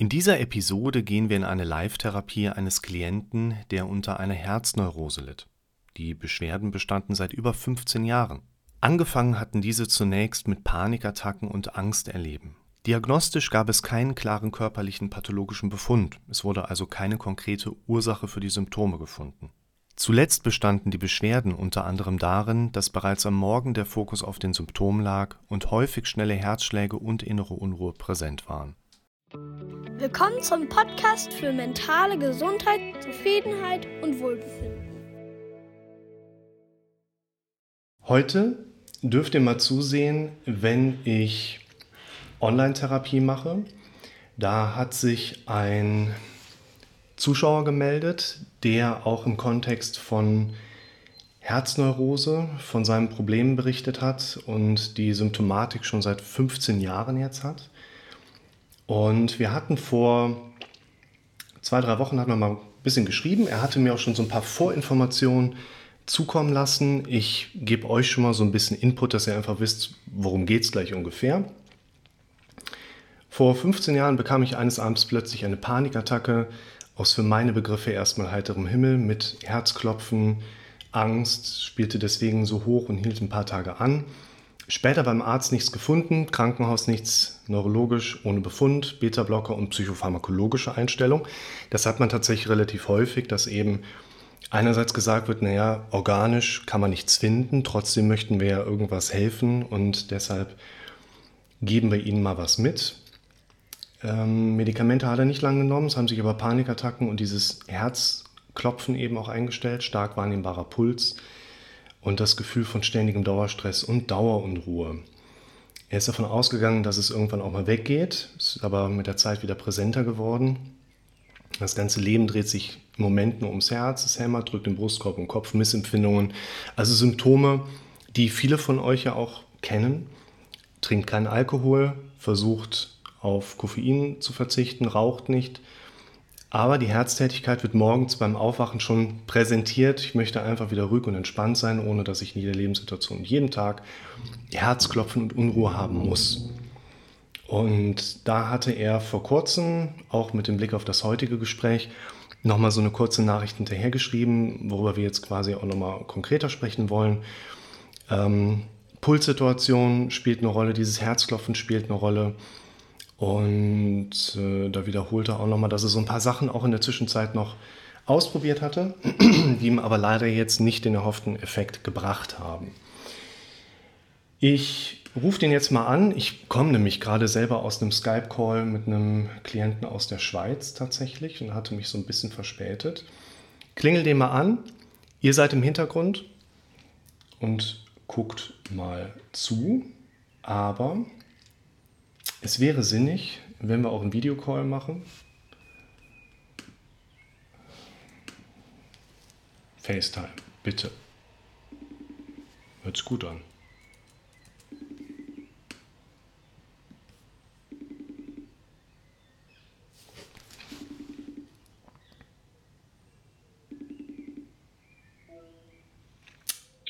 In dieser Episode gehen wir in eine Live-Therapie eines Klienten, der unter einer Herzneurose litt. Die Beschwerden bestanden seit über 15 Jahren. Angefangen hatten diese zunächst mit Panikattacken und Angsterleben. Diagnostisch gab es keinen klaren körperlichen pathologischen Befund, es wurde also keine konkrete Ursache für die Symptome gefunden. Zuletzt bestanden die Beschwerden unter anderem darin, dass bereits am Morgen der Fokus auf den Symptomen lag und häufig schnelle Herzschläge und innere Unruhe präsent waren. Willkommen zum Podcast für mentale Gesundheit, Zufriedenheit und Wohlbefinden. Heute dürft ihr mal zusehen, wenn ich Online-Therapie mache. Da hat sich ein Zuschauer gemeldet, der auch im Kontext von Herzneurose von seinen Problemen berichtet hat und die Symptomatik schon seit 15 Jahren jetzt hat. Und wir hatten vor zwei, drei Wochen hatten wir mal ein bisschen geschrieben. Er hatte mir auch schon so ein paar Vorinformationen zukommen lassen. Ich gebe euch schon mal so ein bisschen Input, dass ihr einfach wisst, worum geht es gleich ungefähr. Vor 15 Jahren bekam ich eines Abends plötzlich eine Panikattacke aus für meine Begriffe erstmal heiterem Himmel mit Herzklopfen, Angst, spielte deswegen so hoch und hielt ein paar Tage an. Später beim Arzt nichts gefunden, Krankenhaus nichts, neurologisch ohne Befund, Beta-Blocker und psychopharmakologische Einstellung. Das hat man tatsächlich relativ häufig, dass eben einerseits gesagt wird, naja, organisch kann man nichts finden, trotzdem möchten wir ja irgendwas helfen und deshalb geben wir ihnen mal was mit. Ähm, Medikamente hat er nicht lange genommen, es haben sich aber Panikattacken und dieses Herzklopfen eben auch eingestellt, stark wahrnehmbarer Puls und das Gefühl von ständigem Dauerstress und Dauerunruhe. Er ist davon ausgegangen, dass es irgendwann auch mal weggeht, ist aber mit der Zeit wieder präsenter geworden. Das ganze Leben dreht sich im Moment nur ums Herz, es hämmert, drückt den Brustkorb und Kopf, Missempfindungen, also Symptome, die viele von euch ja auch kennen. Trinkt keinen Alkohol, versucht auf Koffein zu verzichten, raucht nicht, aber die Herztätigkeit wird morgens beim Aufwachen schon präsentiert. Ich möchte einfach wieder ruhig und entspannt sein, ohne dass ich in jeder Lebenssituation jeden Tag Herzklopfen und Unruhe haben muss. Und da hatte er vor kurzem, auch mit dem Blick auf das heutige Gespräch, nochmal so eine kurze Nachricht hinterhergeschrieben, worüber wir jetzt quasi auch nochmal konkreter sprechen wollen. Ähm, Pulssituation spielt eine Rolle, dieses Herzklopfen spielt eine Rolle. Und äh, da wiederholte er auch nochmal, dass er so ein paar Sachen auch in der Zwischenzeit noch ausprobiert hatte, die ihm aber leider jetzt nicht den erhofften Effekt gebracht haben. Ich rufe den jetzt mal an. Ich komme nämlich gerade selber aus einem Skype-Call mit einem Klienten aus der Schweiz tatsächlich und hatte mich so ein bisschen verspätet. Klingel den mal an. Ihr seid im Hintergrund und guckt mal zu. Aber es wäre sinnig, wenn wir auch einen Videocall machen. FaceTime, bitte. Hört sich gut an.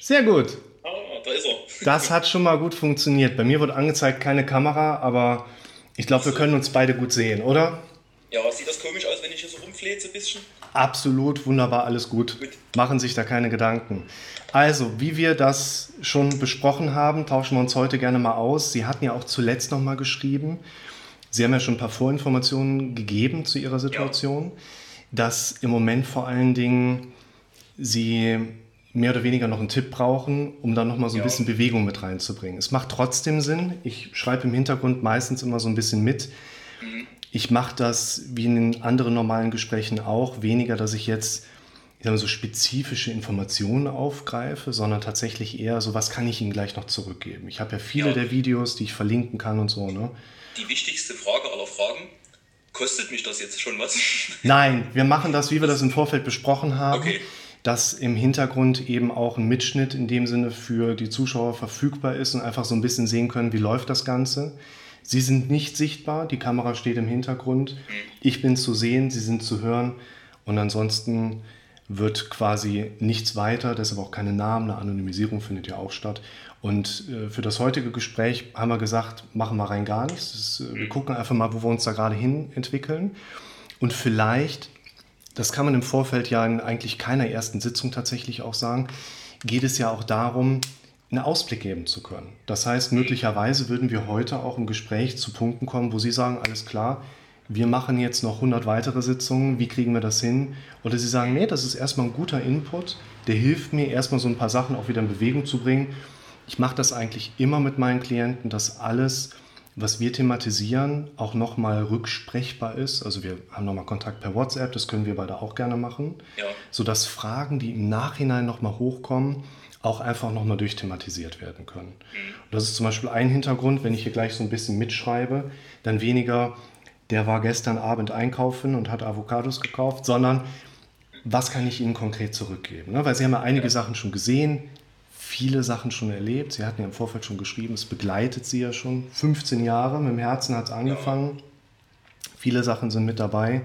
Sehr gut da ist er. Das hat schon mal gut funktioniert. Bei mir wird angezeigt keine Kamera, aber ich glaube, wir können uns beide gut sehen, oder? Ja, sieht das komisch aus, wenn ich hier so rumfläze ein bisschen? Absolut, wunderbar, alles gut. gut. Machen sich da keine Gedanken. Also, wie wir das schon besprochen haben, tauschen wir uns heute gerne mal aus. Sie hatten ja auch zuletzt noch mal geschrieben. Sie haben ja schon ein paar Vorinformationen gegeben zu Ihrer Situation, ja. dass im Moment vor allen Dingen Sie mehr oder weniger noch einen Tipp brauchen, um da nochmal so ein ja. bisschen Bewegung mit reinzubringen. Es macht trotzdem Sinn. Ich schreibe im Hintergrund meistens immer so ein bisschen mit. Mhm. Ich mache das wie in den anderen normalen Gesprächen auch, weniger, dass ich jetzt ich sag mal, so spezifische Informationen aufgreife, sondern tatsächlich eher so, was kann ich Ihnen gleich noch zurückgeben. Ich habe ja viele ja. der Videos, die ich verlinken kann und so. Ne? Die wichtigste Frage aller Fragen, kostet mich das jetzt schon was? Nein, wir machen das, wie wir das im Vorfeld besprochen haben. Okay dass im Hintergrund eben auch ein Mitschnitt in dem Sinne für die Zuschauer verfügbar ist und einfach so ein bisschen sehen können, wie läuft das Ganze. Sie sind nicht sichtbar, die Kamera steht im Hintergrund. Ich bin zu sehen, Sie sind zu hören und ansonsten wird quasi nichts weiter, deshalb auch keine Namen, eine Anonymisierung findet ja auch statt. Und äh, für das heutige Gespräch haben wir gesagt, machen wir rein gar nichts. Ist, äh, wir mhm. gucken einfach mal, wo wir uns da gerade hin entwickeln. Und vielleicht, das kann man im Vorfeld ja in eigentlich keiner ersten Sitzung tatsächlich auch sagen, geht es ja auch darum, einen Ausblick geben zu können. Das heißt, möglicherweise würden wir heute auch im Gespräch zu Punkten kommen, wo Sie sagen, alles klar, wir machen jetzt noch 100 weitere Sitzungen, wie kriegen wir das hin? Oder Sie sagen, nee, das ist erstmal ein guter Input, der hilft mir erstmal so ein paar Sachen auch wieder in Bewegung zu bringen. Ich mache das eigentlich immer mit meinen Klienten, dass alles, was wir thematisieren, auch nochmal rücksprechbar ist. Also wir haben nochmal Kontakt per WhatsApp, das können wir beide auch gerne machen, ja. sodass Fragen, die im Nachhinein nochmal hochkommen, auch einfach nochmal durchthematisiert werden können. Mhm. Und das ist zum Beispiel ein Hintergrund, wenn ich hier gleich so ein bisschen mitschreibe, dann weniger, der war gestern Abend einkaufen und hat Avocados gekauft, sondern was kann ich Ihnen konkret zurückgeben? Ne? Weil Sie haben ja einige Sachen schon gesehen, viele Sachen schon erlebt. Sie hatten ja im Vorfeld schon geschrieben, es begleitet Sie ja schon 15 Jahre. Mit dem Herzen hat es angefangen. Viele Sachen sind mit dabei.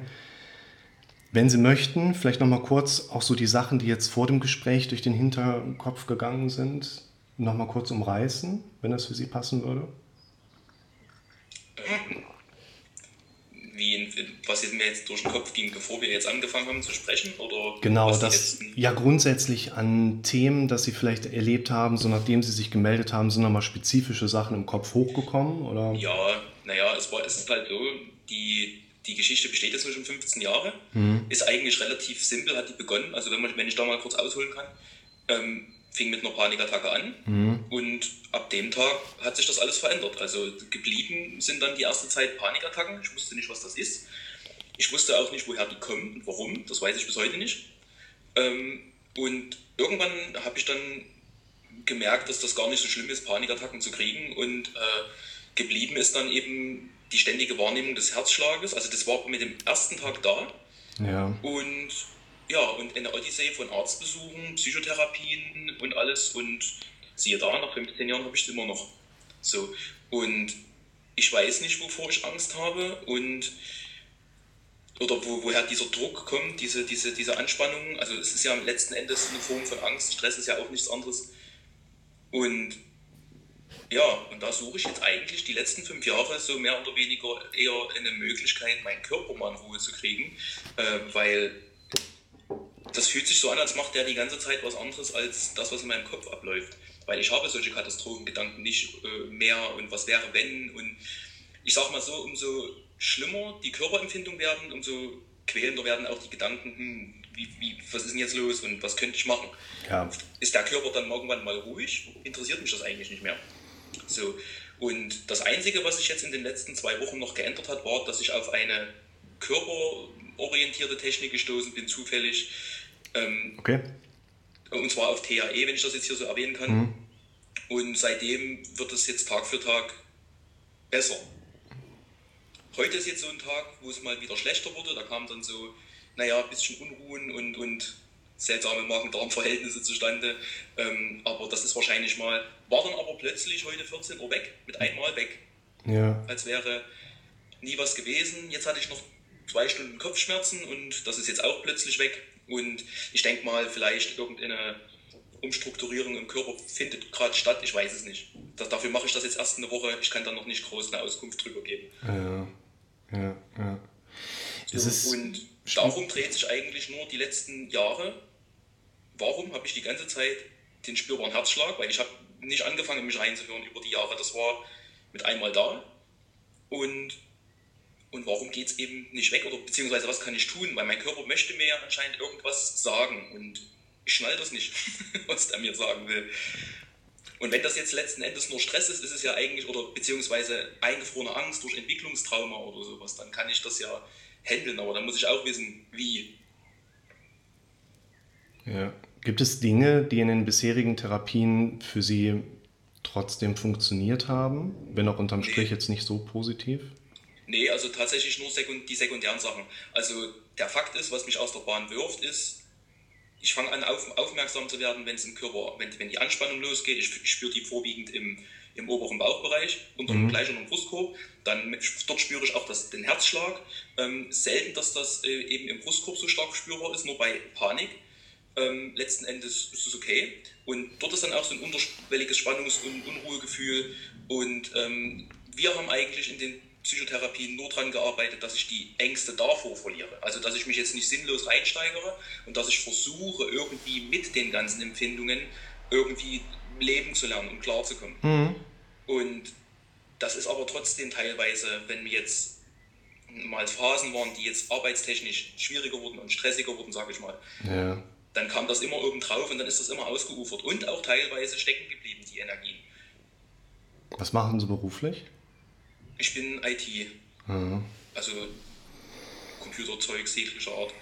Wenn Sie möchten, vielleicht noch mal kurz auch so die Sachen, die jetzt vor dem Gespräch durch den Hinterkopf gegangen sind, noch mal kurz umreißen, wenn das für Sie passen würde. Wie, was mir jetzt durch den Kopf ging, bevor wir jetzt angefangen haben zu sprechen? Oder genau, das ja grundsätzlich an Themen, dass Sie vielleicht erlebt haben, so nachdem Sie sich gemeldet haben, sind nochmal spezifische Sachen im Kopf hochgekommen? Oder? Ja, naja, es, war, es ist halt so, die die Geschichte besteht jetzt schon 15 Jahre, mhm. ist eigentlich relativ simpel, hat die begonnen. Also wenn, man, wenn ich da mal kurz ausholen kann, ähm, fing mit einer Panikattacke an mhm. und ab dem Tag hat sich das alles verändert. Also geblieben sind dann die erste Zeit Panikattacken. Ich wusste nicht, was das ist. Ich wusste auch nicht, woher die kommen und warum. Das weiß ich bis heute nicht. Ähm, und irgendwann habe ich dann gemerkt, dass das gar nicht so schlimm ist, Panikattacken zu kriegen. Und äh, geblieben ist dann eben die ständige Wahrnehmung des Herzschlages. Also das war mit dem ersten Tag da. Ja. Und ja, und eine Odyssee von Arztbesuchen, Psychotherapien und alles. Und siehe da, nach 15 Jahren habe ich es immer noch. So. Und ich weiß nicht, wovor ich Angst habe und oder wo, woher dieser Druck kommt, diese, diese, diese Anspannung. Also es ist ja letzten Endes eine Form von Angst. Stress ist ja auch nichts anderes. Und ja, und da suche ich jetzt eigentlich die letzten fünf Jahre so mehr oder weniger eher eine Möglichkeit, meinen Körper mal in Ruhe zu kriegen, äh, weil das fühlt sich so an, als macht der die ganze Zeit was anderes als das, was in meinem Kopf abläuft. Weil ich habe solche Katastrophengedanken nicht äh, mehr und was wäre wenn und ich sag mal so, umso schlimmer die Körperempfindung werden, umso quälender werden auch die Gedanken, hm, wie, wie, was ist denn jetzt los und was könnte ich machen? Ja. Ist der Körper dann irgendwann mal ruhig? Interessiert mich das eigentlich nicht mehr. So. Und das Einzige, was sich jetzt in den letzten zwei Wochen noch geändert hat, war, dass ich auf eine körperorientierte Technik gestoßen bin, zufällig. Ähm, okay. Und zwar auf THE, wenn ich das jetzt hier so erwähnen kann. Mhm. Und seitdem wird es jetzt Tag für Tag besser. Heute ist jetzt so ein Tag, wo es mal wieder schlechter wurde. Da kam dann so, naja, ein bisschen Unruhen und, und seltsame Magen-Darm-Verhältnisse zustande. Ähm, aber das ist wahrscheinlich mal, war dann aber plötzlich heute 14 Uhr weg, mit einmal weg. Ja. Als wäre nie was gewesen. Jetzt hatte ich noch zwei Stunden Kopfschmerzen und das ist jetzt auch plötzlich weg. Und ich denke mal, vielleicht irgendeine Umstrukturierung im Körper findet gerade statt. Ich weiß es nicht. Das, dafür mache ich das jetzt erst eine Woche. Ich kann da noch nicht groß eine Auskunft drüber geben. Ja, ja, ja. So, und darum dreht sich eigentlich nur die letzten Jahre warum habe ich die ganze Zeit den spürbaren Herzschlag? Weil ich habe nicht angefangen, mich reinzuhören über die Jahre. Das war mit einmal da. Und, und warum geht es eben nicht weg? Oder beziehungsweise was kann ich tun? Weil mein Körper möchte mir ja anscheinend irgendwas sagen. Und ich schnall das nicht, was der mir sagen will. Und wenn das jetzt letzten Endes nur Stress ist, ist es ja eigentlich, oder beziehungsweise eingefrorene Angst durch Entwicklungstrauma oder sowas, dann kann ich das ja handeln, aber dann muss ich auch wissen, wie. Ja. Gibt es Dinge, die in den bisherigen Therapien für Sie trotzdem funktioniert haben, wenn auch unterm Strich jetzt nicht so positiv? Nee, also tatsächlich nur die sekundären Sachen. Also der Fakt ist, was mich aus der Bahn wirft, ist, ich fange an auf, aufmerksam zu werden, wenn es im Körper, wenn, wenn die Anspannung losgeht. Ich, ich spüre die vorwiegend im, im oberen Bauchbereich, unter mhm. gleich unter dem Brustkorb. Dann dort spüre ich auch das, den Herzschlag. Ähm, selten, dass das äh, eben im Brustkorb so stark spürbar ist, nur bei Panik Ähm, letzten Endes ist es okay. Und dort ist dann auch so ein unterschwelliges Spannungs- und Unruhegefühl. Und ähm, wir haben eigentlich in den Psychotherapien nur daran gearbeitet, dass ich die Ängste davor verliere. Also dass ich mich jetzt nicht sinnlos reinsteigere und dass ich versuche, irgendwie mit den ganzen Empfindungen irgendwie leben zu lernen und klarzukommen. Mhm. Und das ist aber trotzdem teilweise, wenn wir jetzt mal Phasen waren, die jetzt arbeitstechnisch schwieriger wurden und stressiger wurden, sage ich mal, ja. dann kam das immer oben drauf und dann ist das immer ausgeufert und auch teilweise stecken geblieben, die Energien. Was machen Sie beruflich? Ich bin IT. Mhm. Also Computerzeug jeglicher Art.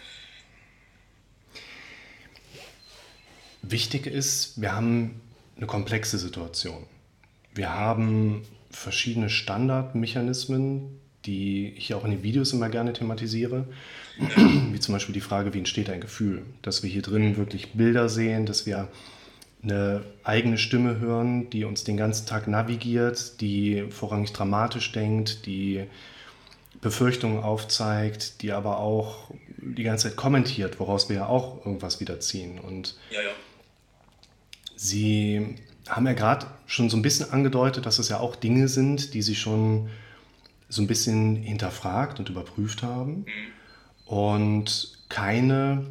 Wichtig ist, wir haben eine komplexe Situation. Wir haben verschiedene Standardmechanismen, die ich auch in den Videos immer gerne thematisiere, wie zum Beispiel die Frage, wie entsteht ein Gefühl, dass wir hier drin wirklich Bilder sehen, dass wir eine eigene Stimme hören, die uns den ganzen Tag navigiert, die vorrangig dramatisch denkt, die Befürchtungen aufzeigt, die aber auch die ganze Zeit kommentiert, woraus wir ja auch irgendwas wiederziehen. Und ja, ja. Sie haben ja gerade schon so ein bisschen angedeutet, dass es ja auch Dinge sind, die Sie schon so ein bisschen hinterfragt und überprüft haben mhm. und keine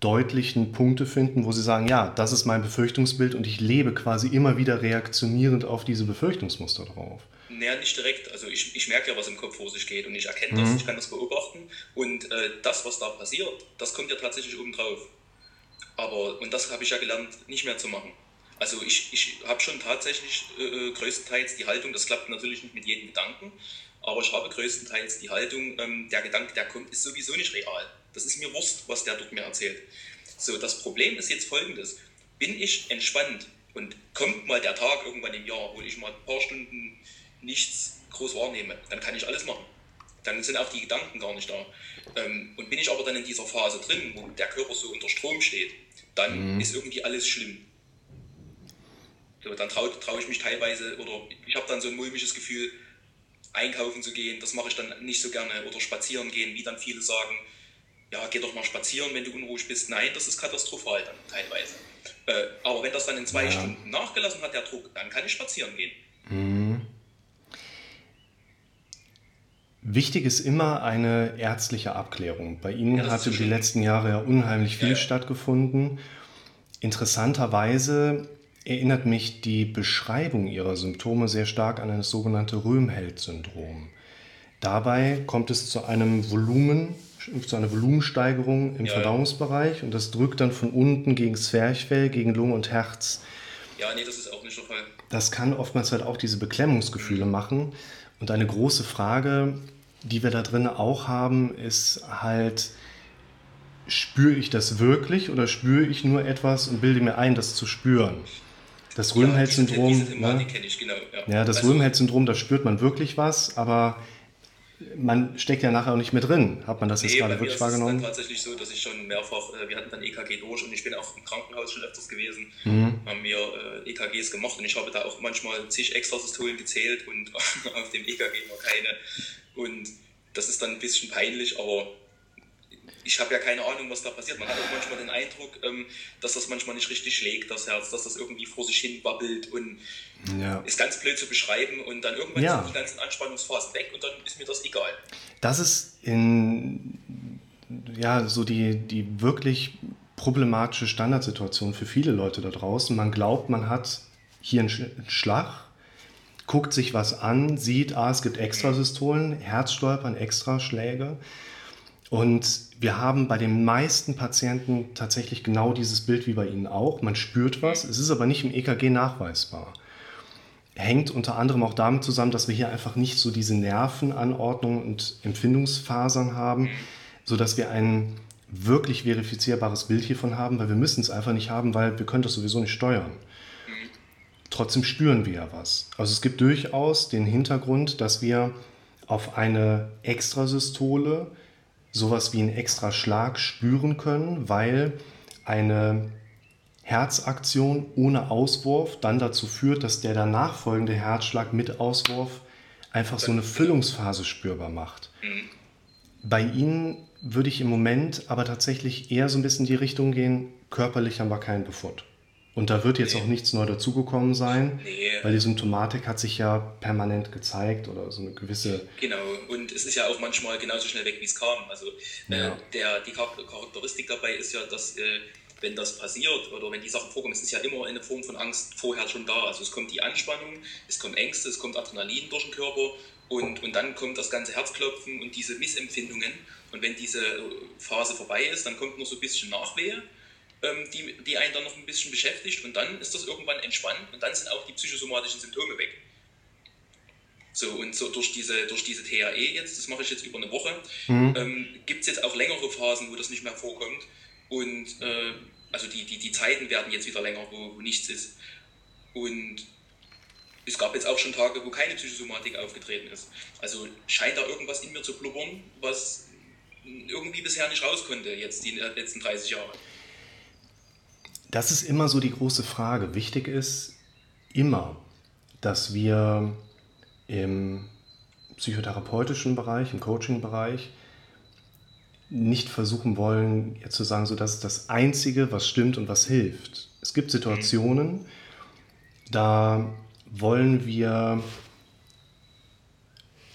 deutlichen Punkte finden, wo sie sagen, ja, das ist mein Befürchtungsbild und ich lebe quasi immer wieder reaktionierend auf diese Befürchtungsmuster drauf. Naja, nicht direkt. Also ich, ich merke ja, was im Kopf vor sich geht und ich erkenne das, mhm. ich kann das beobachten und äh, das, was da passiert, das kommt ja tatsächlich oben drauf. Aber, und das habe ich ja gelernt, nicht mehr zu machen. Also ich, ich habe schon tatsächlich äh, äh größtenteils die Haltung, das klappt natürlich nicht mit jedem Gedanken, aber ich habe größtenteils die Haltung, ähm, der Gedanke, der kommt, ist sowieso nicht real. Das ist mir Wurst, was der dort mir erzählt. So, das Problem ist jetzt folgendes. Bin ich entspannt und kommt mal der Tag irgendwann im Jahr, wo ich mal ein paar Stunden nichts groß wahrnehme, dann kann ich alles machen. Dann sind auch die Gedanken gar nicht da. Ähm, und bin ich aber dann in dieser Phase drin, wo der Körper so unter Strom steht, dann mhm. ist irgendwie alles schlimm. So, dann traue trau ich mich teilweise oder ich habe dann so ein mulmiges Gefühl, einkaufen zu gehen, das mache ich dann nicht so gerne oder spazieren gehen, wie dann viele sagen, ja, geh doch mal spazieren, wenn du unruhig bist. Nein, das ist katastrophal dann teilweise. Äh, aber wenn das dann in zwei ja. Stunden nachgelassen hat, der Druck, dann kann ich spazieren gehen. Mhm. Wichtig ist immer eine ärztliche Abklärung. Bei Ihnen ja, hatte die letzten Jahre ja unheimlich viel ja, stattgefunden. Interessanterweise erinnert mich die Beschreibung ihrer Symptome sehr stark an das sogenannte Röhmheld-Syndrom. Dabei kommt es zu einem Volumen, zu einer Volumensteigerung im ja, Verdauungsbereich und das drückt dann von unten gegen das Zwerchfell, gegen Lunge und Herz. Ja, nee, das ist auch nicht der Fall. Das kann oftmals halt auch diese Beklemmungsgefühle mhm. machen. Und eine große Frage, die wir da drin auch haben, ist halt, spüre ich das wirklich oder spüre ich nur etwas und bilde mir ein, das zu spüren? Das Röhmheld-Syndrom. Ja, ne? genau, ja. ja, das also, Röhmheld-Syndrom, da spürt man wirklich was, aber man steckt ja nachher auch nicht mehr drin. Hat man das nee, jetzt gerade wirklich wahrgenommen? Es ist tatsächlich so, dass ich schon mehrfach, äh, wir hatten dann EKG durch und ich bin auch im Krankenhaus schon öfters gewesen, mhm. haben wir äh, EKGs gemacht und ich habe da auch manchmal zig Extrasystolen gezählt und auf dem EKG war keine. Und das ist dann ein bisschen peinlich, aber ich habe ja keine Ahnung, was da passiert. Man hat auch manchmal den Eindruck, ähm, dass das manchmal nicht richtig schlägt, das Herz, dass das irgendwie vor sich hin wabbelt und ja. ist ganz blöd zu beschreiben und dann irgendwann ja. sind die ganzen Anspannungsphasen weg und dann ist mir das egal. Das ist in ja so die, die wirklich problematische Standardsituation für viele Leute da draußen. Man glaubt, man hat hier einen Schlag, guckt sich was an, sieht, ah, es gibt Extrasystolen, Herzstolpern, Extraschläge. Und wir haben bei den meisten Patienten tatsächlich genau dieses Bild wie bei Ihnen auch. Man spürt was, es ist aber nicht im EKG nachweisbar. Hängt unter anderem auch damit zusammen, dass wir hier einfach nicht so diese Nervenanordnung und Empfindungsfasern haben, sodass wir ein wirklich verifizierbares Bild hiervon haben, weil wir müssen es einfach nicht haben, weil wir können das sowieso nicht steuern. Trotzdem spüren wir ja was. Also es gibt durchaus den Hintergrund, dass wir auf eine Extrasystole sowas wie einen extra Schlag spüren können, weil eine Herzaktion ohne Auswurf dann dazu führt, dass der danach folgende Herzschlag mit Auswurf einfach so eine Füllungsphase spürbar macht. Bei Ihnen würde ich im Moment aber tatsächlich eher so ein bisschen in die Richtung gehen, körperlich haben wir keinen Befund. Und da wird jetzt nee. auch nichts neu dazugekommen sein, nee. weil die Symptomatik hat sich ja permanent gezeigt oder so eine gewisse. Genau, und es ist ja auch manchmal genauso schnell weg, wie es kam. Also äh, ja. äh, der, die Charakteristik dabei ist ja, dass äh, wenn das passiert oder wenn die Sachen vorkommen, es ist ja immer eine Form von Angst vorher schon da. Also es kommt die Anspannung, es kommen Ängste, es kommt Adrenalin durch den Körper und, und dann kommt das ganze Herzklopfen und diese Missempfindungen. Und wenn diese Phase vorbei ist, dann kommt noch so ein bisschen Nachwehe ähm, die, die einen dann noch ein bisschen beschäftigt und dann ist das irgendwann entspannt und dann sind auch die psychosomatischen Symptome weg. So, und so durch diese, durch diese THE jetzt, das mache ich jetzt über eine Woche, mhm. ähm, gibt es jetzt auch längere Phasen, wo das nicht mehr vorkommt. Und äh, also die, die, die Zeiten werden jetzt wieder länger, wo, wo nichts ist. Und es gab jetzt auch schon Tage, wo keine Psychosomatik aufgetreten ist. Also scheint da irgendwas in mir zu blubbern, was irgendwie bisher nicht raus konnte, jetzt die letzten 30 Jahre. Das ist immer so die große Frage. Wichtig ist immer, dass wir im psychotherapeutischen Bereich, im Coaching-Bereich nicht versuchen wollen, jetzt zu sagen, so das ist das Einzige, was stimmt und was hilft. Es gibt Situationen, da wollen wir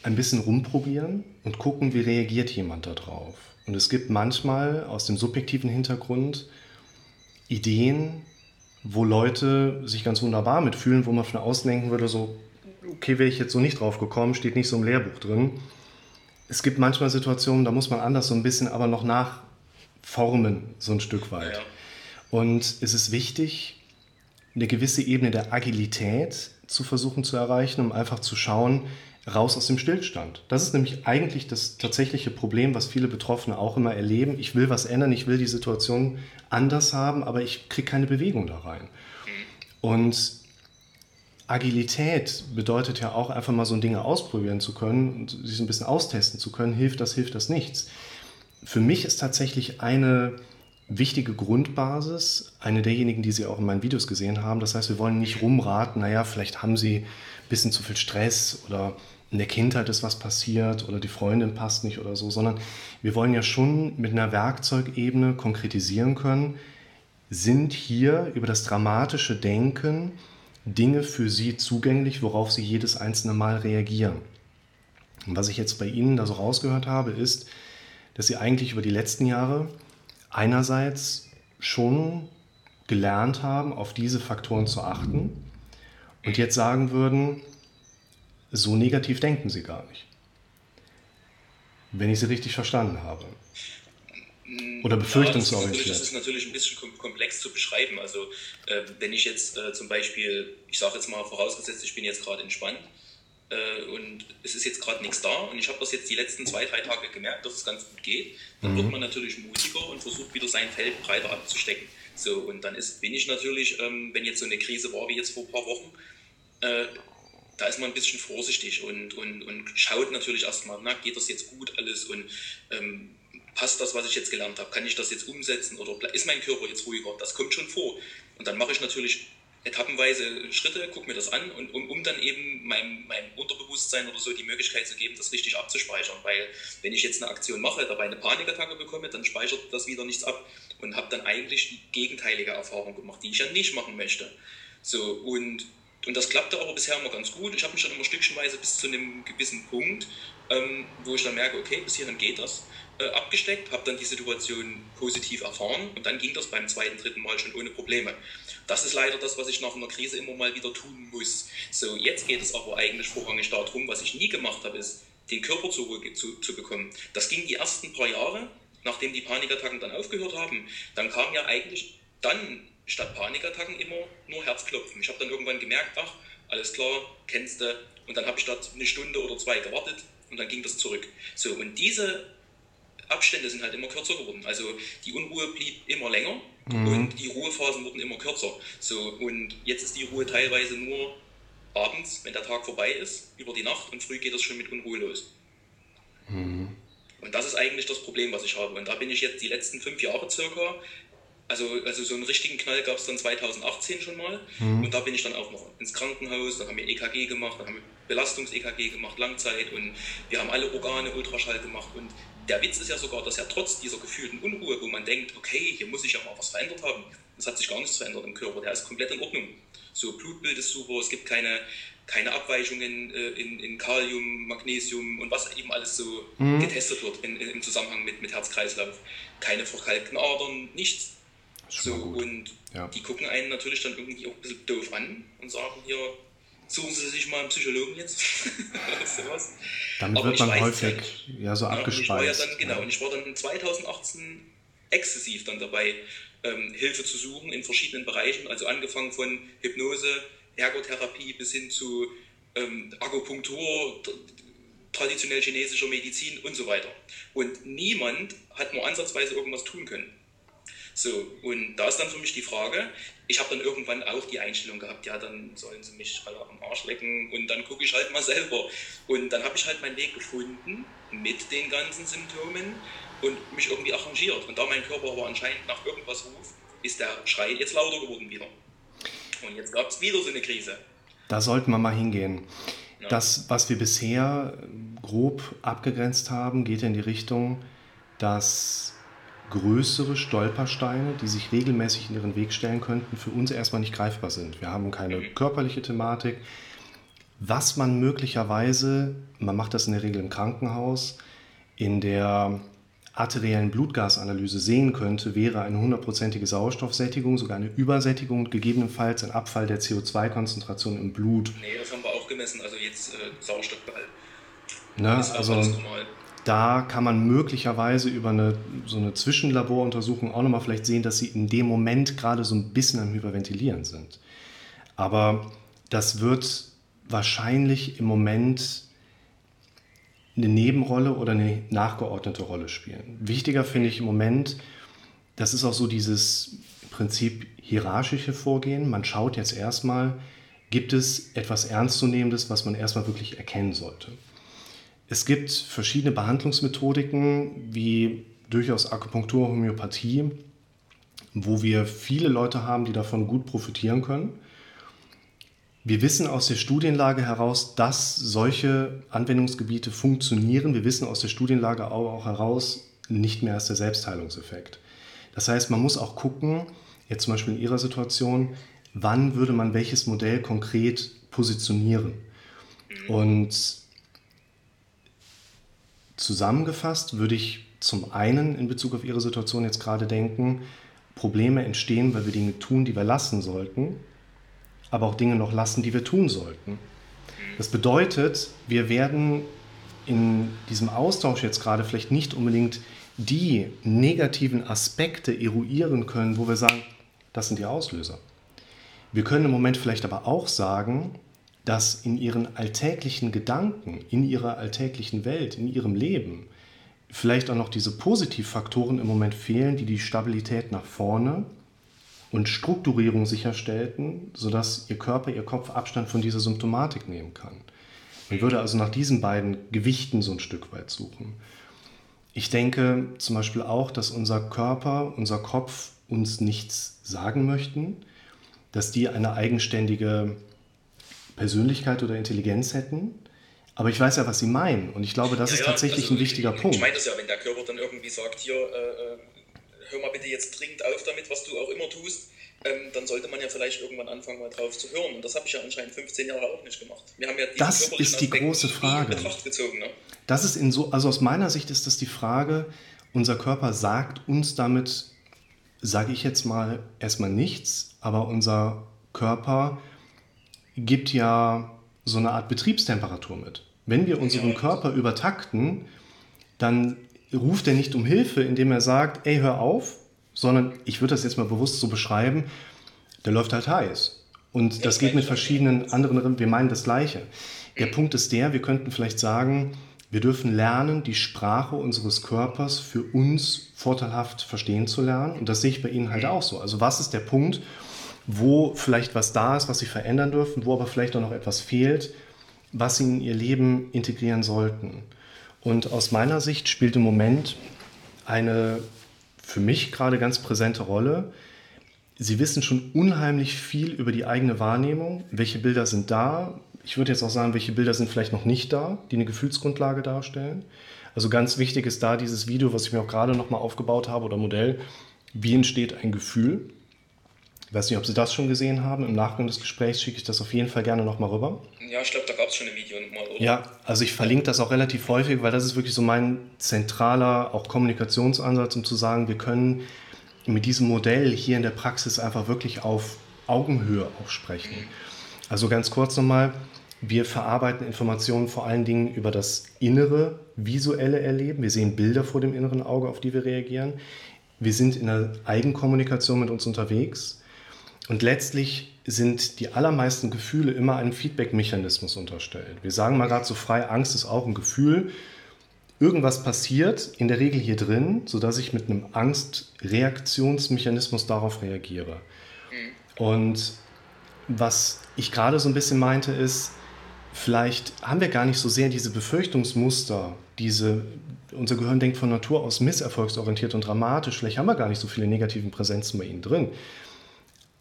ein bisschen rumprobieren und gucken, wie reagiert jemand darauf. Und es gibt manchmal aus dem subjektiven Hintergrund Ideen, wo Leute sich ganz wunderbar mitfühlen, wo man von außen denken würde, so, okay, wäre ich jetzt so nicht drauf gekommen, steht nicht so im Lehrbuch drin. Es gibt manchmal Situationen, da muss man anders so ein bisschen aber noch nachformen, so ein Stück weit. Ja. Und es ist wichtig, eine gewisse Ebene der Agilität zu versuchen zu erreichen, um einfach zu schauen, raus aus dem Stillstand. Das ist nämlich eigentlich das tatsächliche Problem, was viele Betroffene auch immer erleben. Ich will was ändern, ich will die Situation anders haben, aber ich kriege keine Bewegung da rein. Und Agilität bedeutet ja auch einfach mal so Dinge ausprobieren zu können und sich ein bisschen austesten zu können. Hilft das, hilft das nichts. Für mich ist tatsächlich eine wichtige Grundbasis, eine derjenigen, die Sie auch in meinen Videos gesehen haben. Das heißt, wir wollen nicht rumraten, naja, vielleicht haben Sie ein bisschen zu viel Stress oder in der Kindheit ist was passiert oder die Freundin passt nicht oder so, sondern wir wollen ja schon mit einer Werkzeugebene konkretisieren können, sind hier über das dramatische Denken Dinge für Sie zugänglich, worauf Sie jedes einzelne Mal reagieren. Und was ich jetzt bei Ihnen da so rausgehört habe, ist, dass Sie eigentlich über die letzten Jahre einerseits schon gelernt haben, auf diese Faktoren zu achten und jetzt sagen würden, so negativ denken sie gar nicht. Wenn ich sie richtig verstanden habe. Oder befürchtungsorientiert. Ja, das, ist natürlich ein bisschen komplex zu beschreiben. Also äh, wenn ich jetzt äh, zum Beispiel, ich sage jetzt mal vorausgesetzt, ich bin jetzt gerade entspannt äh, und es ist jetzt gerade nichts da und ich habe das jetzt die letzten zwei, drei Tage gemerkt, dass es ganz gut geht, dann mhm. wird man natürlich mutiger und versucht wieder sein Feld breiter abzustecken. So, und dann ist, bin ich natürlich, ähm, wenn jetzt so eine Krise war wie jetzt vor ein paar Wochen, äh, da ist man ein bisschen vorsichtig und, und, und schaut natürlich erstmal, na, geht das jetzt gut alles und ähm, passt das, was ich jetzt gelernt habe, kann ich das jetzt umsetzen oder ist mein Körper jetzt ruhiger? Das kommt schon vor. Und dann mache ich natürlich etappenweise Schritte, gucke mir das an und um, um dann eben meinem, meinem Unterbewusstsein oder so die Möglichkeit zu geben, das richtig abzuspeichern. Weil wenn ich jetzt eine Aktion mache, dabei eine Panikattacke bekomme, dann speichert das wieder nichts ab und habe dann eigentlich die gegenteilige Erfahrung gemacht, die ich ja nicht machen möchte. So, und und das klappte aber bisher immer ganz gut. Ich habe mich dann immer stückchenweise bis zu einem gewissen Punkt, ähm, wo ich dann merke, okay, bis hierhin geht das, äh, abgesteckt, habe dann die Situation positiv erfahren und dann ging das beim zweiten, dritten Mal schon ohne Probleme. Das ist leider das, was ich nach einer Krise immer mal wieder tun muss. So, jetzt geht es aber eigentlich vorrangig darum, was ich nie gemacht habe, ist, den Körper zur Ruhe zu, zu bekommen. Das ging die ersten paar Jahre, nachdem die Panikattacken dann aufgehört haben. Dann kam ja eigentlich dann statt Panikattacken immer nur Herzklopfen. Ich habe dann irgendwann gemerkt, ach, alles klar, kennst du. Und dann habe ich dort eine Stunde oder zwei gewartet und dann ging das zurück. So, und diese Abstände sind halt immer kürzer geworden. Also die Unruhe blieb immer länger mhm. und die Ruhephasen wurden immer kürzer. So, und jetzt ist die Ruhe teilweise nur abends, wenn der Tag vorbei ist, über die Nacht und früh geht das schon mit Unruhe los. Mhm. Und das ist eigentlich das Problem, was ich habe. Und da bin ich jetzt die letzten fünf Jahre circa Also, also so einen richtigen Knall gab es dann 2018 schon mal. Mhm. Und da bin ich dann auch noch ins Krankenhaus, dann haben wir EKG gemacht, dann haben wir Belastungs-EKG gemacht, Langzeit und wir haben alle Organe Ultraschall gemacht. Und der Witz ist ja sogar, dass ja trotz dieser gefühlten Unruhe, wo man denkt, okay, hier muss sich ja mal was verändert haben, es hat sich gar nichts verändert im Körper, der ist komplett in Ordnung. So, Blutbild ist super, es gibt keine, keine Abweichungen äh, in, in Kalium, Magnesium und was eben alles so mhm. getestet wird in, in, im Zusammenhang mit, mit Herz-Kreislauf. Keine verkalkten Adern, nichts. So, und ja. die gucken einen natürlich dann irgendwie auch ein bisschen doof an und sagen hier, suchen Sie sich mal einen Psychologen jetzt. Damit Aber wird man häufig ja, so abgespeist. Ich war ja dann, genau, ja. und ich war dann 2018 exzessiv dann dabei, ähm, Hilfe zu suchen in verschiedenen Bereichen, also angefangen von Hypnose, Ergotherapie bis hin zu ähm, Akupunktur, traditionell chinesischer Medizin und so weiter. Und niemand hat nur ansatzweise irgendwas tun können. So, und da ist dann für mich die Frage, ich habe dann irgendwann auch die Einstellung gehabt, ja, dann sollen sie mich alle am Arsch lecken und dann gucke ich halt mal selber. Und dann habe ich halt meinen Weg gefunden mit den ganzen Symptomen und mich irgendwie arrangiert. Und da mein Körper aber anscheinend nach irgendwas ruft, ist der Schrei jetzt lauter geworden wieder. Und jetzt gab es wieder so eine Krise. Da sollten wir mal hingehen. Ja. Das, was wir bisher grob abgegrenzt haben, geht in die Richtung, dass größere Stolpersteine, die sich regelmäßig in ihren Weg stellen könnten, für uns erstmal nicht greifbar sind. Wir haben keine körperliche Thematik. Was man möglicherweise, man macht das in der Regel im Krankenhaus, in der arteriellen Blutgasanalyse sehen könnte, wäre eine hundertprozentige Sauerstoffsättigung, sogar eine Übersättigung, gegebenenfalls ein Abfall der CO2-Konzentration im Blut. Nee, das haben wir auch gemessen, also jetzt äh, Sauerstoffgehalt. Ne, also da kann man möglicherweise über eine, so eine Zwischenlaboruntersuchung auch nochmal vielleicht sehen, dass sie in dem Moment gerade so ein bisschen am Hyperventilieren sind. Aber das wird wahrscheinlich im Moment eine Nebenrolle oder eine nachgeordnete Rolle spielen. Wichtiger finde ich im Moment, das ist auch so dieses Prinzip hierarchische Vorgehen. Man schaut jetzt erstmal, gibt es etwas Ernstzunehmendes, was man erstmal wirklich erkennen sollte. Es gibt verschiedene Behandlungsmethodiken, wie durchaus Akupunktur, Homöopathie, wo wir viele Leute haben, die davon gut profitieren können. Wir wissen aus der Studienlage heraus, dass solche Anwendungsgebiete funktionieren. Wir wissen aus der Studienlage auch heraus, nicht mehr als der Selbstheilungseffekt. Das heißt, man muss auch gucken, jetzt zum Beispiel in Ihrer Situation, wann würde man welches Modell konkret positionieren. Und zusammengefasst würde ich zum einen in Bezug auf Ihre Situation jetzt gerade denken, Probleme entstehen, weil wir Dinge tun, die wir lassen sollten aber auch Dinge noch lassen, die wir tun sollten. Das bedeutet, wir werden in diesem Austausch jetzt gerade vielleicht nicht unbedingt die negativen Aspekte eruieren können, wo wir sagen, das sind die Auslöser. Wir können im Moment vielleicht aber auch sagen, dass in ihren alltäglichen Gedanken, in ihrer alltäglichen Welt, in ihrem Leben vielleicht auch noch diese Positivfaktoren im Moment fehlen, die die Stabilität nach vorne und Strukturierung sicherstellten, sodass ihr Körper, ihr Kopf Abstand von dieser Symptomatik nehmen kann. Man würde also nach diesen beiden Gewichten so ein Stück weit suchen. Ich denke zum Beispiel auch, dass unser Körper, unser Kopf uns nichts sagen möchten, dass die eine eigenständige Persönlichkeit oder Intelligenz hätten. Aber ich weiß ja, was sie meinen. Und ich glaube, das ja, ist tatsächlich also, ein wichtiger ich, Punkt. Ich meine das ja, wenn der Körper dann irgendwie sagt, hier, äh, äh hör mal bitte jetzt dringend auf damit, was du auch immer tust, ähm, dann sollte man ja vielleicht irgendwann anfangen, mal drauf zu hören. Und das habe ich ja anscheinend 15 Jahre auch nicht gemacht. Wir haben ja das ist die große Frage. Gezogen, ne? Das ist in so, also aus meiner Sicht ist das die Frage, unser Körper sagt uns damit, sage ich jetzt mal, erstmal nichts, aber unser Körper gibt ja so eine Art Betriebstemperatur mit. Wenn wir unseren. Körper übertakten, dann ruft er nicht um Hilfe, indem er sagt, ey, hör auf, sondern ich würde das jetzt mal bewusst so beschreiben, der läuft halt heiß. Und das geht mit verschiedenen anderen, wir meinen das Gleiche. Der Punkt ist der, wir könnten vielleicht sagen, wir dürfen lernen, die Sprache unseres Körpers für uns vorteilhaft verstehen zu lernen. Und das sehe ich bei Ihnen halt auch so. Also was ist der Punkt, wo vielleicht was da ist, was Sie verändern dürfen, wo aber vielleicht auch noch etwas fehlt, was Sie in Ihr Leben integrieren sollten. Und aus meiner Sicht spielt im Moment eine für mich gerade ganz präsente Rolle. Sie wissen schon unheimlich viel über die eigene Wahrnehmung. Welche Bilder sind da? Ich würde jetzt auch sagen, welche Bilder sind vielleicht noch nicht da, die eine Gefühlsgrundlage darstellen. Also ganz wichtig ist da dieses Video, was ich mir auch gerade nochmal aufgebaut habe oder Modell. Wie entsteht ein Gefühl? Ich weiß nicht, ob Sie das schon gesehen haben. Im Nachgang des Gesprächs schicke ich das auf jeden Fall gerne nochmal rüber. Ja, ich glaube, da gab es schon ein Video nochmal, oder? Ja, also ich verlinke das auch relativ häufig, weil das ist wirklich so mein zentraler auch Kommunikationsansatz, um zu sagen, wir können mit diesem Modell hier in der Praxis einfach wirklich auf Augenhöhe auch sprechen. Mhm. Also ganz kurz nochmal, wir verarbeiten Informationen vor allen Dingen über das innere visuelle Erleben. Wir sehen Bilder vor dem inneren Auge, auf die wir reagieren. Wir sind in der Eigenkommunikation mit uns unterwegs. Und letztlich sind die allermeisten Gefühle immer einem Feedback-Mechanismus unterstellt. Wir sagen mal gerade so frei, Angst ist auch ein Gefühl. Irgendwas passiert, in der Regel hier drin, sodass ich mit einem Angstreaktionsmechanismus darauf reagiere. Und was ich gerade so ein bisschen meinte, ist, vielleicht haben wir gar nicht so sehr diese Befürchtungsmuster, diese, unser Gehirn denkt von Natur aus misserfolgsorientiert und dramatisch, vielleicht haben wir gar nicht so viele negativen Präsenzen bei ihnen drin.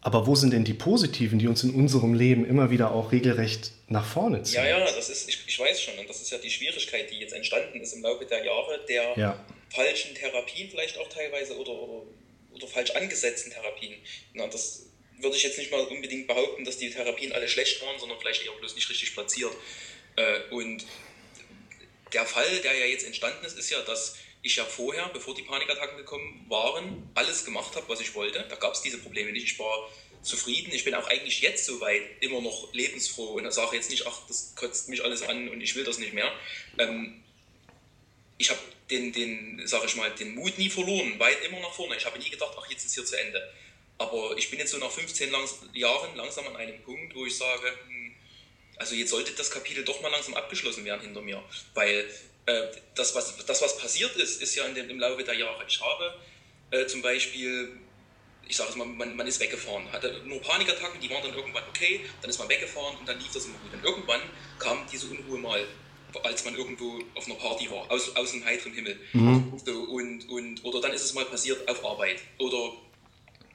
Aber wo sind denn die positiven, die uns in unserem Leben immer wieder auch regelrecht nach vorne ziehen? Ja, ja, das ist, ich, ich weiß schon, und das ist ja die Schwierigkeit, die jetzt entstanden ist im Laufe der Jahre, der ja. falschen Therapien vielleicht auch teilweise oder, oder, oder falsch angesetzten Therapien. Na, das würde ich jetzt nicht mal unbedingt behaupten, dass die Therapien alle schlecht waren, sondern vielleicht eher bloß nicht richtig platziert. Äh, und der Fall, der ja jetzt entstanden ist, ist ja, dass ich ja vorher, bevor die Panikattacken gekommen waren, alles gemacht habe, was ich wollte. Da gab es diese Probleme nicht. Ich war zufrieden. Ich bin auch eigentlich jetzt soweit immer noch lebensfroh und sage jetzt nicht, ach, das kotzt mich alles an und ich will das nicht mehr. Ähm, ich habe den, den, sage ich mal, den Mut nie verloren, weit immer nach vorne. Ich habe nie gedacht, ach, jetzt ist hier zu Ende. Aber ich bin jetzt so nach 15 langs Jahren langsam an einem Punkt, wo ich sage, hm, also jetzt sollte das Kapitel doch mal langsam abgeschlossen werden hinter mir. Weil das, was, das, was passiert ist, ist ja dem, im Laufe der Jahre. Ich habe äh, zum Beispiel, ich sage es mal, man, man, ist weggefahren, hatte nur Panikattacken, die waren dann irgendwann okay, dann ist man weggefahren und dann lief das immer gut. Und irgendwann kam diese Unruhe mal als man irgendwo auf einer Party war, aus, aus dem heiteren Himmel. Mhm. So, und, und, oder dann ist es mal passiert auf Arbeit oder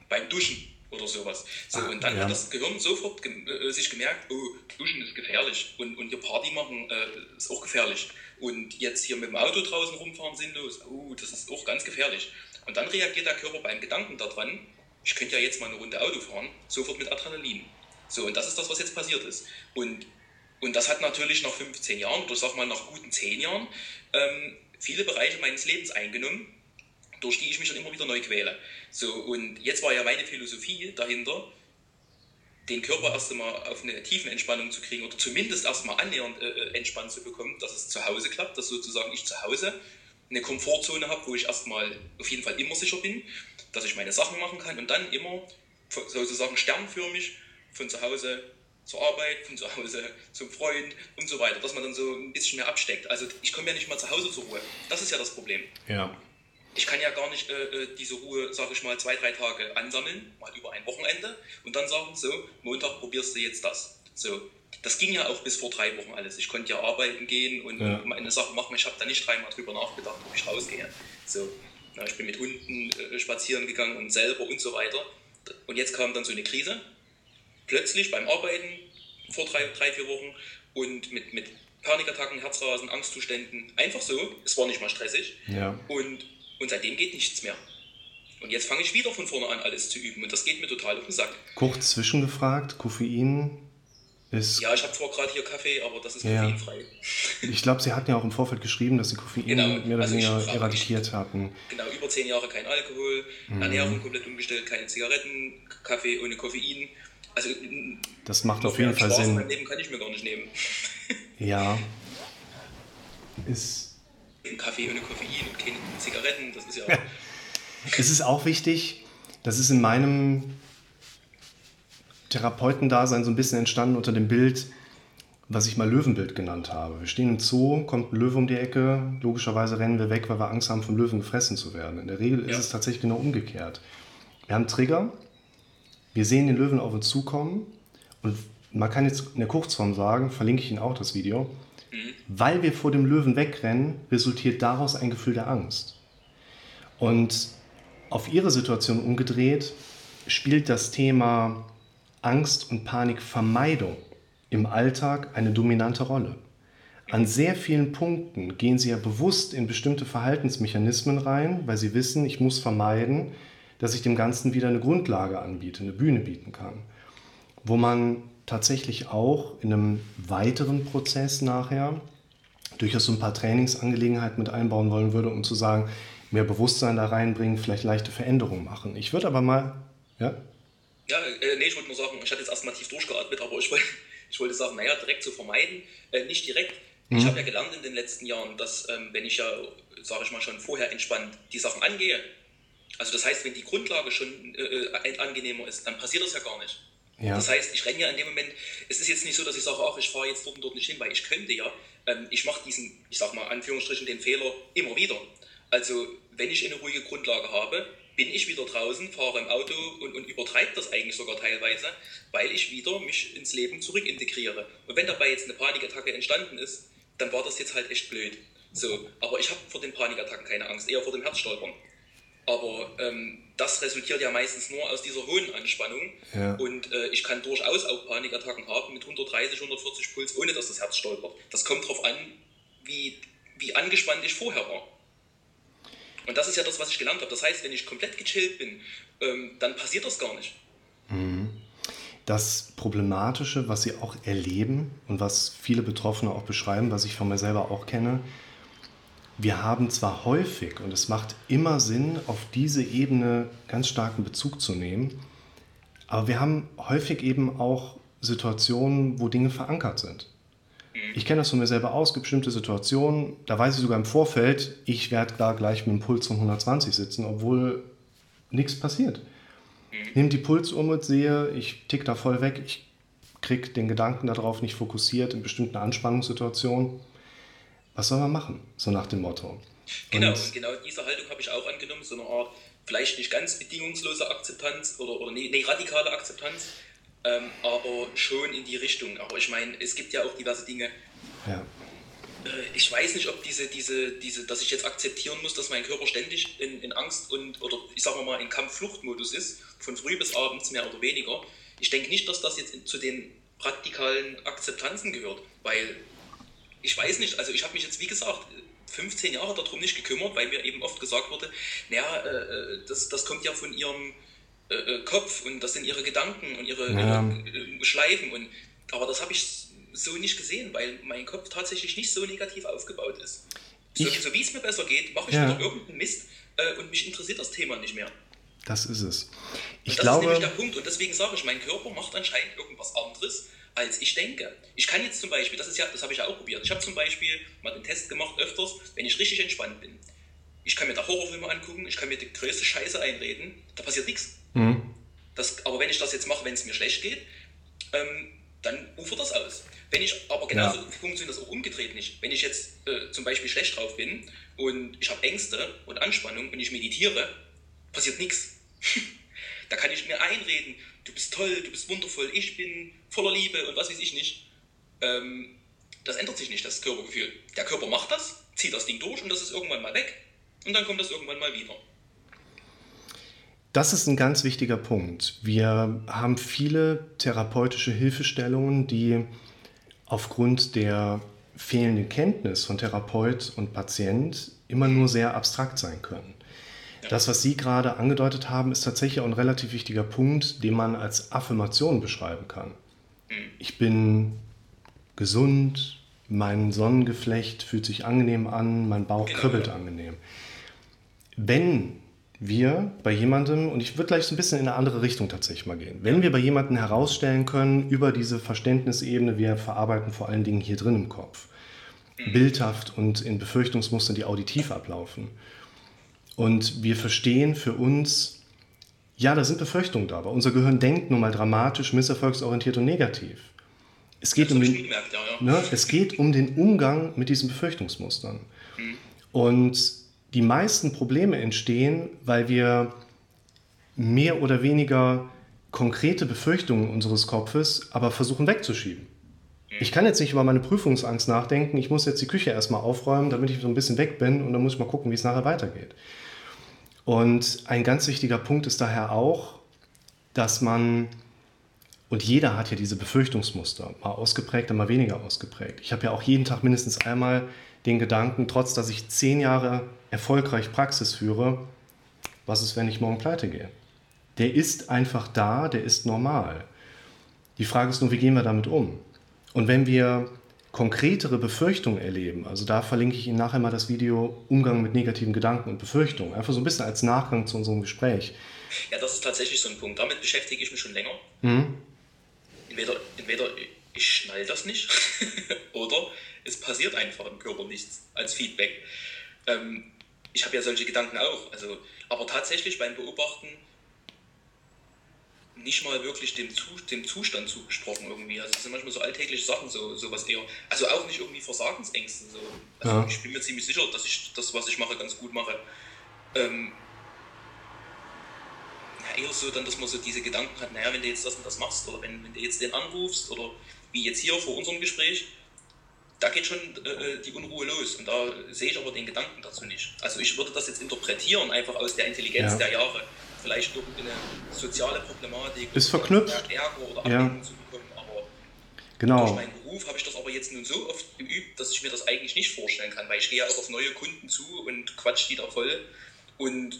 beim Duschen oder sowas. So, Ach, und dann ja. hat das Gehirn sofort ge äh, sich gemerkt, oh, Duschen ist gefährlich und, und hier Party machen äh, ist auch gefährlich. Und jetzt hier mit dem Auto draußen rumfahren sinnlos, oh, das ist auch ganz gefährlich. Und dann reagiert der Körper beim Gedanken daran, ich könnte ja jetzt mal eine Runde Auto fahren, sofort mit Adrenalin. So, und das ist das, was jetzt passiert ist. Und, und das hat natürlich nach 15 Jahren, oder sag mal nach guten 10 Jahren, ähm, viele Bereiche meines Lebens eingenommen, durch die ich mich dann immer wieder neu quäle. So, und jetzt war ja meine Philosophie dahinter, den Körper erst einmal auf eine tiefen Entspannung zu kriegen oder zumindest erstmal annähernd äh, äh, entspannt zu bekommen, dass es zu Hause klappt, dass sozusagen ich zu Hause eine Komfortzone habe, wo ich erstmal auf jeden Fall immer sicher bin, dass ich meine Sachen machen kann und dann immer sozusagen sternförmig von zu Hause zur Arbeit, von zu Hause zum Freund und so weiter, dass man dann so ein bisschen mehr absteckt. Also ich komme ja nicht mal zu Hause zur Ruhe. Das ist ja das Problem. Ja ich kann ja gar nicht äh, äh diese Ruhe, sage ich mal, zwei, drei Tage ansammeln, mal über ein Wochenende und dann sagen, so, Montag probierst du jetzt das. So, das ging ja auch bis vor drei Wochen alles. Ich konnte ja arbeiten gehen und ja. meine Sachen machen. Ich habe da nicht dreimal drüber nachgedacht, ob ich rausgehe. So, na, ich bin mit Hunden äh, spazieren gegangen und selber und so weiter. Und jetzt kam dann so eine Krise. Plötzlich beim Arbeiten vor drei, drei vier Wochen und mit, mit Panikattacken, Herzrasen, Angstzuständen. Einfach so. Es war nicht mal stressig. Ja. Und und seitdem geht nichts mehr. Und jetzt fange ich wieder von vorne an, alles zu üben. Und das geht mir total auf den Sack. Kurz zwischengefragt, Koffein ist. Ja, ich habe zwar gerade hier Kaffee, aber das ist ja. koffeinfrei. Ich glaube, Sie hatten ja auch im Vorfeld geschrieben, dass Sie Koffein genau. mehr oder also weniger eradikiert mich, hatten. Genau, über zehn Jahre kein Alkohol, mhm. Ernährung komplett umgestellt, keine Zigaretten, Kaffee ohne Koffein. Also, das macht auf jeden Fall Spaß Sinn. Mein Leben kann ich mir gar nicht nehmen. Ja. Ist Kaffee ohne Koffein und keine Zigaretten, das ist ja. es ist auch wichtig, das ist in meinem Therapeutendasein so ein bisschen entstanden unter dem Bild, was ich mal Löwenbild genannt habe. Wir stehen im Zoo, kommt ein Löwe um die Ecke, logischerweise rennen wir weg, weil wir Angst haben, von Löwen gefressen zu werden. In der Regel ja. ist es tatsächlich genau umgekehrt. Wir haben Trigger, wir sehen den Löwen auf uns zukommen und man kann jetzt in der Kurzform sagen, verlinke ich Ihnen auch das Video, Mhm. Weil wir vor dem Löwen wegrennen, resultiert daraus ein Gefühl der Angst. Und Auf Ihre Situation umgedreht spielt das Thema Angst und Panikvermeidung im Alltag eine dominante Rolle. An sehr vielen Punkten gehen Sie ja bewusst in bestimmte Verhaltensmechanismen rein, weil Sie wissen, ich muss vermeiden, dass ich dem Ganzen wieder eine Grundlage anbiete, eine Bühne bieten kann. Wo man tatsächlich auch in einem weiteren Prozess nachher durchaus so ein paar Trainingsangelegenheiten mit einbauen wollen würde, um zu sagen, mehr Bewusstsein da reinbringen, vielleicht leichte Veränderungen machen. Ich würde aber mal, ja? Ja, äh, nee, ich wollte nur sagen, ich hatte jetzt erstmal tief durchgeatmet, aber ich wollte, ich wollte sagen, naja, direkt zu vermeiden, äh, nicht direkt. Mhm. Ich habe ja gelernt in den letzten Jahren, dass ähm, wenn ich ja, sage ich mal, schon vorher entspannt die Sachen angehe, also das heißt, wenn die Grundlage schon äh, äh angenehmer ist, dann passiert das ja gar nicht. Ja. Das heißt, ich renne ja in dem Moment, es ist jetzt nicht so, dass ich sage, ach, ich fahre jetzt dort und dort nicht hin, weil ich könnte ja, ähm, ich mache diesen, ich sag mal, Anführungsstrichen, den Fehler immer wieder. Also, wenn ich eine ruhige Grundlage habe, bin ich wieder draußen, fahre im Auto und, und übertreibe das eigentlich sogar teilweise, weil ich wieder mich ins Leben zurückintegriere. Und wenn dabei jetzt eine Panikattacke entstanden ist, dann war das jetzt halt echt blöd. So, aber ich habe vor den Panikattacken keine Angst, eher vor dem Herzstolpern. Aber ähm, das resultiert ja meistens nur aus dieser hohen Anspannung. Ja. Und äh, ich kann durchaus auch Panikattacken haben mit 130, 140 Puls, ohne dass das Herz stolpert. Das kommt darauf an, wie, wie angespannt ich vorher war. Und das ist ja das, was ich gelernt habe. Das heißt, wenn ich komplett gechillt bin, ähm, dann passiert das gar nicht. Mhm. Das Problematische, was Sie auch erleben und was viele Betroffene auch beschreiben, was ich von mir selber auch kenne, wir haben zwar häufig, und es macht immer Sinn, auf diese Ebene ganz starken Bezug zu nehmen, aber wir haben häufig eben auch Situationen, wo Dinge verankert sind. Ich kenne das von mir selber aus, gibt bestimmte Situationen, da weiß ich sogar im Vorfeld, ich werde da gleich mit einem Puls von 120 sitzen, obwohl nichts passiert. Ich nehme die Pulsuhr mit, sehe, ich tick da voll weg, ich kriege den Gedanken darauf nicht fokussiert in bestimmten Anspannungssituationen was soll man machen? So nach dem Motto. Genau, und, genau diese Haltung habe ich auch angenommen, so eine Art, vielleicht nicht ganz bedingungslose Akzeptanz oder, oder nee, nee radikale Akzeptanz, ähm, aber schon in die Richtung. Aber ich meine, es gibt ja auch diverse Dinge. Ja. Äh, ich weiß nicht, ob diese, diese, diese, dass ich jetzt akzeptieren muss, dass mein Körper ständig in, in Angst und, oder ich sage mal, in Kampf-Flucht-Modus ist, von früh bis abends mehr oder weniger. Ich denke nicht, dass das jetzt zu den radikalen Akzeptanzen gehört, weil ich weiß nicht, also ich habe mich jetzt, wie gesagt, 15 Jahre darum nicht gekümmert, weil mir eben oft gesagt wurde, naja, äh, äh, das, das kommt ja von ihrem äh, äh, Kopf und das sind ihre Gedanken und ihre, ja. ihre Schleifen. Und, aber das habe ich so nicht gesehen, weil mein Kopf tatsächlich nicht so negativ aufgebaut ist. So, so wie es mir besser geht, mache ich ja. wieder irgendeinen Mist äh, und mich interessiert das Thema nicht mehr. Das ist es. Ich das glaube, ist nämlich der Punkt. Und deswegen sage ich, mein Körper macht anscheinend irgendwas anderes als ich denke. Ich kann jetzt zum Beispiel, das ist ja, das habe ich ja auch probiert. Ich habe zum Beispiel mal den Test gemacht öfters, wenn ich richtig entspannt bin. Ich kann mir da Horrorfilme angucken, ich kann mir die größte Scheiße einreden, da passiert nichts. Mhm. Das, aber wenn ich das jetzt mache, wenn es mir schlecht geht, ähm, dann ufert das aus. Wenn ich, aber genauso ja. funktioniert das auch umgedreht nicht. Wenn ich jetzt äh, zum Beispiel schlecht drauf bin und ich habe Ängste und Anspannung und ich meditiere, passiert nichts. da kann ich mir einreden, du bist toll, du bist wundervoll, ich bin voller Liebe und was weiß ich nicht. Ähm, das ändert sich nicht, das Körpergefühl. Der Körper macht das, zieht das Ding durch und das ist irgendwann mal weg und dann kommt das irgendwann mal wieder. Das ist ein ganz wichtiger Punkt. Wir haben viele therapeutische Hilfestellungen, die aufgrund der fehlenden Kenntnis von Therapeut und Patient immer nur sehr abstrakt sein können. Das, was Sie gerade angedeutet haben, ist tatsächlich auch ein relativ wichtiger Punkt, den man als Affirmation beschreiben kann. Ich bin gesund, mein Sonnengeflecht fühlt sich angenehm an, mein Bauch genau. kribbelt angenehm. Wenn wir bei jemandem, und ich würde gleich so ein bisschen in eine andere Richtung tatsächlich mal gehen, wenn wir bei jemandem herausstellen können, über diese Verständnisebene, wir verarbeiten vor allen Dingen hier drin im Kopf, mhm. bildhaft und in Befürchtungsmustern, die auditiv ablaufen, und wir verstehen für uns, ja, da sind Befürchtungen da, aber unser Gehirn denkt nun mal dramatisch, misserfolgsorientiert und negativ. Es geht, um den, gemerkt, ja, ja. Ne, es geht um den Umgang mit diesen Befürchtungsmustern. Mhm. Und die meisten Probleme entstehen, weil wir mehr oder weniger konkrete Befürchtungen unseres Kopfes aber versuchen wegzuschieben. Mhm. Ich kann jetzt nicht über meine Prüfungsangst nachdenken, ich muss jetzt die Küche erstmal aufräumen, damit ich so ein bisschen weg bin und dann muss ich mal gucken, wie es nachher weitergeht. Und ein ganz wichtiger Punkt ist daher auch, dass man, und jeder hat ja diese Befürchtungsmuster, mal ausgeprägt, mal weniger ausgeprägt. Ich habe ja auch jeden Tag mindestens einmal den Gedanken, trotz dass ich zehn Jahre erfolgreich Praxis führe, was ist, wenn ich morgen pleite gehe? Der ist einfach da, der ist normal. Die Frage ist nur, wie gehen wir damit um? Und wenn wir konkretere Befürchtungen erleben, also da verlinke ich Ihnen nachher mal das Video Umgang mit negativen Gedanken und Befürchtungen, einfach so ein bisschen als Nachgang zu unserem Gespräch. Ja, das ist tatsächlich so ein Punkt. Damit beschäftige ich mich schon länger. Mhm. Entweder, entweder ich schnall das nicht oder es passiert einfach im Körper nichts als Feedback. Ähm, ich habe ja solche Gedanken auch. Also, aber tatsächlich beim Beobachten nicht mal wirklich dem, dem Zustand zugesprochen irgendwie. Also es sind manchmal so alltägliche Sachen, so sowas eher. Also auch nicht irgendwie Versagensängste. So. Also ja. ich bin mir ziemlich sicher, dass ich das, was ich mache, ganz gut mache. Ähm, ja, eher so dann, dass man so diese Gedanken hat, naja, wenn du jetzt das und das machst oder wenn, wenn du jetzt den anrufst oder wie jetzt hier vor unserem Gespräch, da geht schon äh, äh, die Unruhe los und da sehe ich aber den Gedanken dazu nicht. Also ich würde das jetzt interpretieren, einfach aus der Intelligenz ja. der Jahre vielleicht irgendeine soziale Problematik ist verknüpft. Ärger oder Ablehnung ja. zu bekommen. Aber genau. durch meinen Beruf habe ich das aber jetzt nun so oft geübt, dass ich mir das eigentlich nicht vorstellen kann, weil ich gehe ja auch auf neue Kunden zu und quatsch die da voll. Und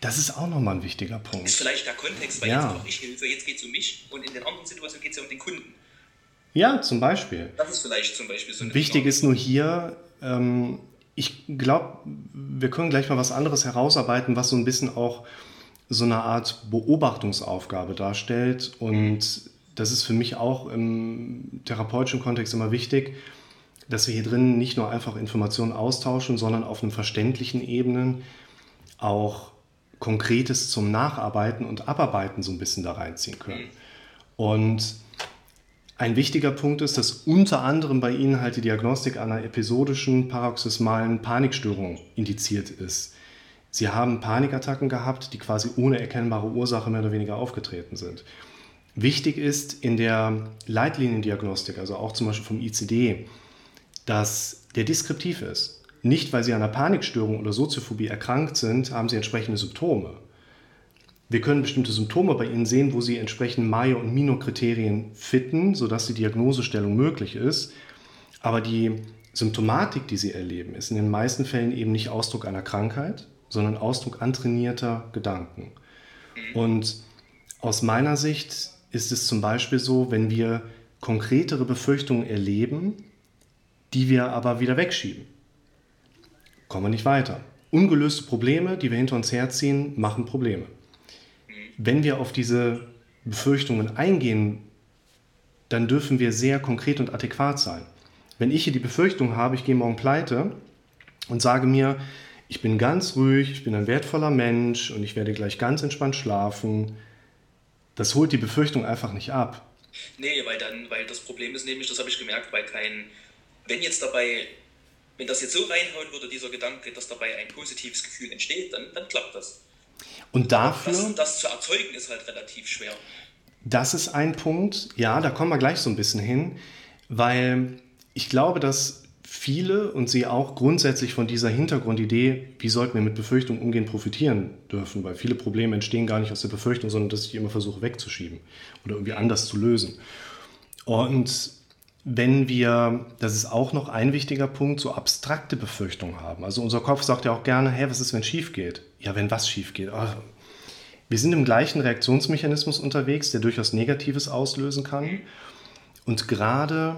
das ist auch nochmal ein wichtiger Punkt. Ist vielleicht der Kontext, weil ja. jetzt brauche ich Hilfe, jetzt geht es um mich und in den anderen Situationen geht es ja um den Kunden. Ja, zum Beispiel. Das ist vielleicht zum Beispiel so eine Wichtig Frage. ist nur hier, ähm, ich glaube, wir können gleich mal was anderes herausarbeiten, was so ein bisschen auch so eine Art Beobachtungsaufgabe darstellt. Und das ist für mich auch im therapeutischen Kontext immer wichtig, dass wir hier drin nicht nur einfach Informationen austauschen, sondern auf einer verständlichen Ebene auch Konkretes zum Nacharbeiten und Abarbeiten so ein bisschen da reinziehen können. Und ein wichtiger Punkt ist, dass unter anderem bei Ihnen halt die Diagnostik einer episodischen paroxysmalen Panikstörung indiziert ist. Sie haben Panikattacken gehabt, die quasi ohne erkennbare Ursache mehr oder weniger aufgetreten sind. Wichtig ist in der Leitliniendiagnostik, also auch zum Beispiel vom ICD, dass der deskriptiv ist. Nicht, weil Sie an einer Panikstörung oder Soziophobie erkrankt sind, haben Sie entsprechende Symptome. Wir können bestimmte Symptome bei Ihnen sehen, wo Sie entsprechend Mayo- und Mino-Kriterien fitten, sodass die Diagnosestellung möglich ist. Aber die Symptomatik, die Sie erleben, ist in den meisten Fällen eben nicht Ausdruck einer Krankheit, sondern Ausdruck antrainierter Gedanken. Und aus meiner Sicht ist es zum Beispiel so, wenn wir konkretere Befürchtungen erleben, die wir aber wieder wegschieben, kommen wir nicht weiter. Ungelöste Probleme, die wir hinter uns herziehen, machen Probleme wenn wir auf diese Befürchtungen eingehen, dann dürfen wir sehr konkret und adäquat sein. Wenn ich hier die Befürchtung habe, ich gehe morgen pleite und sage mir, ich bin ganz ruhig, ich bin ein wertvoller Mensch und ich werde gleich ganz entspannt schlafen, das holt die Befürchtung einfach nicht ab. Nee, weil dann, weil das Problem ist nämlich, das habe ich gemerkt, weil kein, wenn jetzt dabei, wenn das jetzt so reinhauen würde, dieser Gedanke, dass dabei ein positives Gefühl entsteht, dann, dann klappt das. Und dafür. Das, das zu erzeugen ist halt relativ schwer. Das ist ein Punkt, ja, da kommen wir gleich so ein bisschen hin, weil ich glaube, dass viele und Sie auch grundsätzlich von dieser Hintergrundidee, wie sollten wir mit Befürchtungen umgehen, profitieren dürfen, weil viele Probleme entstehen gar nicht aus der Befürchtung, sondern dass ich immer versuche wegzuschieben oder irgendwie anders zu lösen. Und wenn wir, das ist auch noch ein wichtiger Punkt, so abstrakte Befürchtungen haben. Also unser Kopf sagt ja auch gerne, hey, was ist, wenn schief geht? Ja, wenn was schief geht? Oh. Wir sind im gleichen Reaktionsmechanismus unterwegs, der durchaus Negatives auslösen kann. Und gerade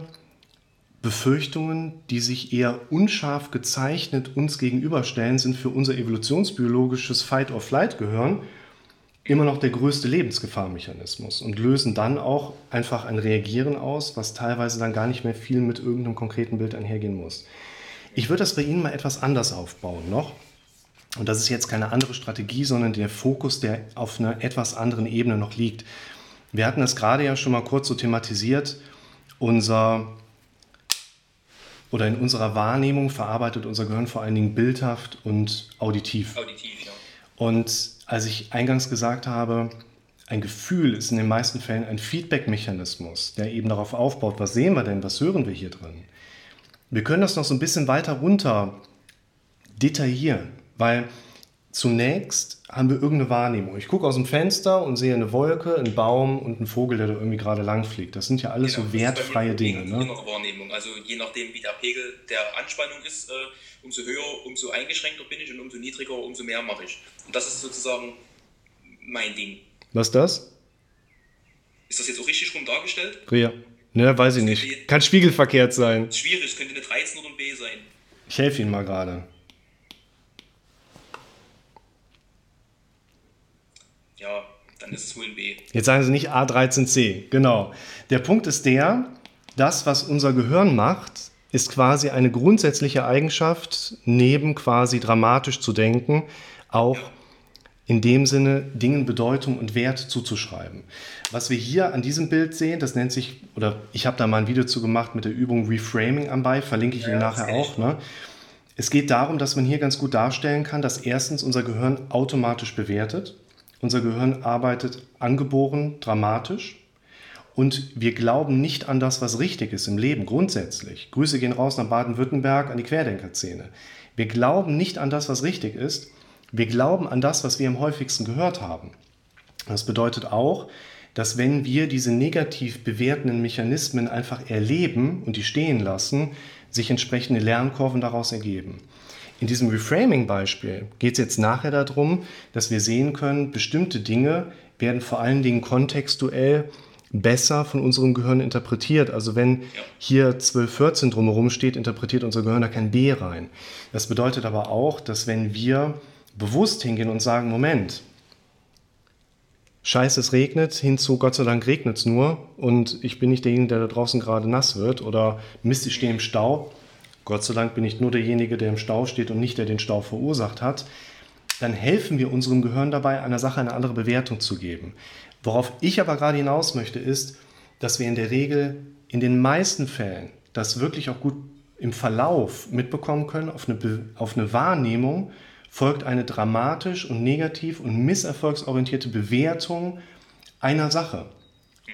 Befürchtungen, die sich eher unscharf gezeichnet uns gegenüberstellen, sind für unser evolutionsbiologisches Fight-or-Flight gehören immer noch der größte Lebensgefahrmechanismus und lösen dann auch einfach ein Reagieren aus, was teilweise dann gar nicht mehr viel mit irgendeinem konkreten Bild einhergehen muss. Ich würde das bei Ihnen mal etwas anders aufbauen noch. Und das ist jetzt keine andere Strategie, sondern der Fokus, der auf einer etwas anderen Ebene noch liegt. Wir hatten das gerade ja schon mal kurz so thematisiert. Unser oder in unserer Wahrnehmung verarbeitet unser Gehirn vor allen Dingen bildhaft und auditiv. Auditiv, ja. Und als ich eingangs gesagt habe, ein Gefühl ist in den meisten Fällen ein Feedback-Mechanismus, der eben darauf aufbaut, was sehen wir denn, was hören wir hier drin. Wir können das noch so ein bisschen weiter runter detaillieren, weil zunächst haben wir irgendeine Wahrnehmung. Ich gucke aus dem Fenster und sehe eine Wolke, einen Baum und einen Vogel, der da irgendwie gerade lang fliegt. Das sind ja alles genau, so wertfreie Dinge. Ne? Wahrnehmung. Also je nachdem, wie der Pegel der Anspannung ist, äh, umso höher, umso eingeschränkter bin ich und umso niedriger, umso mehr mache ich. Und das ist sozusagen mein Ding. Was ist das? Ist das jetzt auch richtig rum dargestellt? Ja. Ne, weiß ich nicht. Kann spiegelverkehrt sein. Schwierig, es könnte eine 13 oder ein B sein. Ich helfe Ihnen mal gerade. Ja, dann ist es wohl ein B. Jetzt sagen Sie nicht A13C. Genau. Der Punkt ist der, das, was unser Gehirn macht, ist quasi eine grundsätzliche Eigenschaft, neben quasi dramatisch zu denken, auch in dem Sinne Dingen Bedeutung und Wert zuzuschreiben. Was wir hier an diesem Bild sehen, das nennt sich, oder ich habe da mal ein Video zu gemacht mit der Übung Reframing am Bei, verlinke ich ja, Ihnen nachher auch. Ne? Es geht darum, dass man hier ganz gut darstellen kann, dass erstens unser Gehirn automatisch bewertet. Unser Gehirn arbeitet angeboren dramatisch. Und wir glauben nicht an das, was richtig ist im Leben, grundsätzlich. Grüße gehen raus nach Baden-Württemberg an die Querdenkerszene. Wir glauben nicht an das, was richtig ist, wir glauben an das, was wir am häufigsten gehört haben. Das bedeutet auch, dass wenn wir diese negativ bewertenden Mechanismen einfach erleben und die stehen lassen, sich entsprechende Lernkurven daraus ergeben. In diesem Reframing-Beispiel geht es jetzt nachher darum, dass wir sehen können, bestimmte Dinge werden vor allen Dingen kontextuell besser von unserem Gehirn interpretiert. Also wenn hier 12, 14 drumherum steht, interpretiert unser Gehirn da kein B rein. Das bedeutet aber auch, dass wenn wir bewusst hingehen und sagen, Moment, scheiße, es regnet, hinzu, Gott sei Dank regnet es nur und ich bin nicht derjenige, der da draußen gerade nass wird oder Mist, ich stehe im Stau, Gott sei Dank bin ich nur derjenige, der im Stau steht und nicht der den Stau verursacht hat, dann helfen wir unserem Gehirn dabei, einer Sache eine andere Bewertung zu geben. Worauf ich aber gerade hinaus möchte, ist, dass wir in der Regel in den meisten Fällen das wirklich auch gut im Verlauf mitbekommen können, auf eine, auf eine Wahrnehmung folgt eine dramatisch und negativ und misserfolgsorientierte Bewertung einer Sache.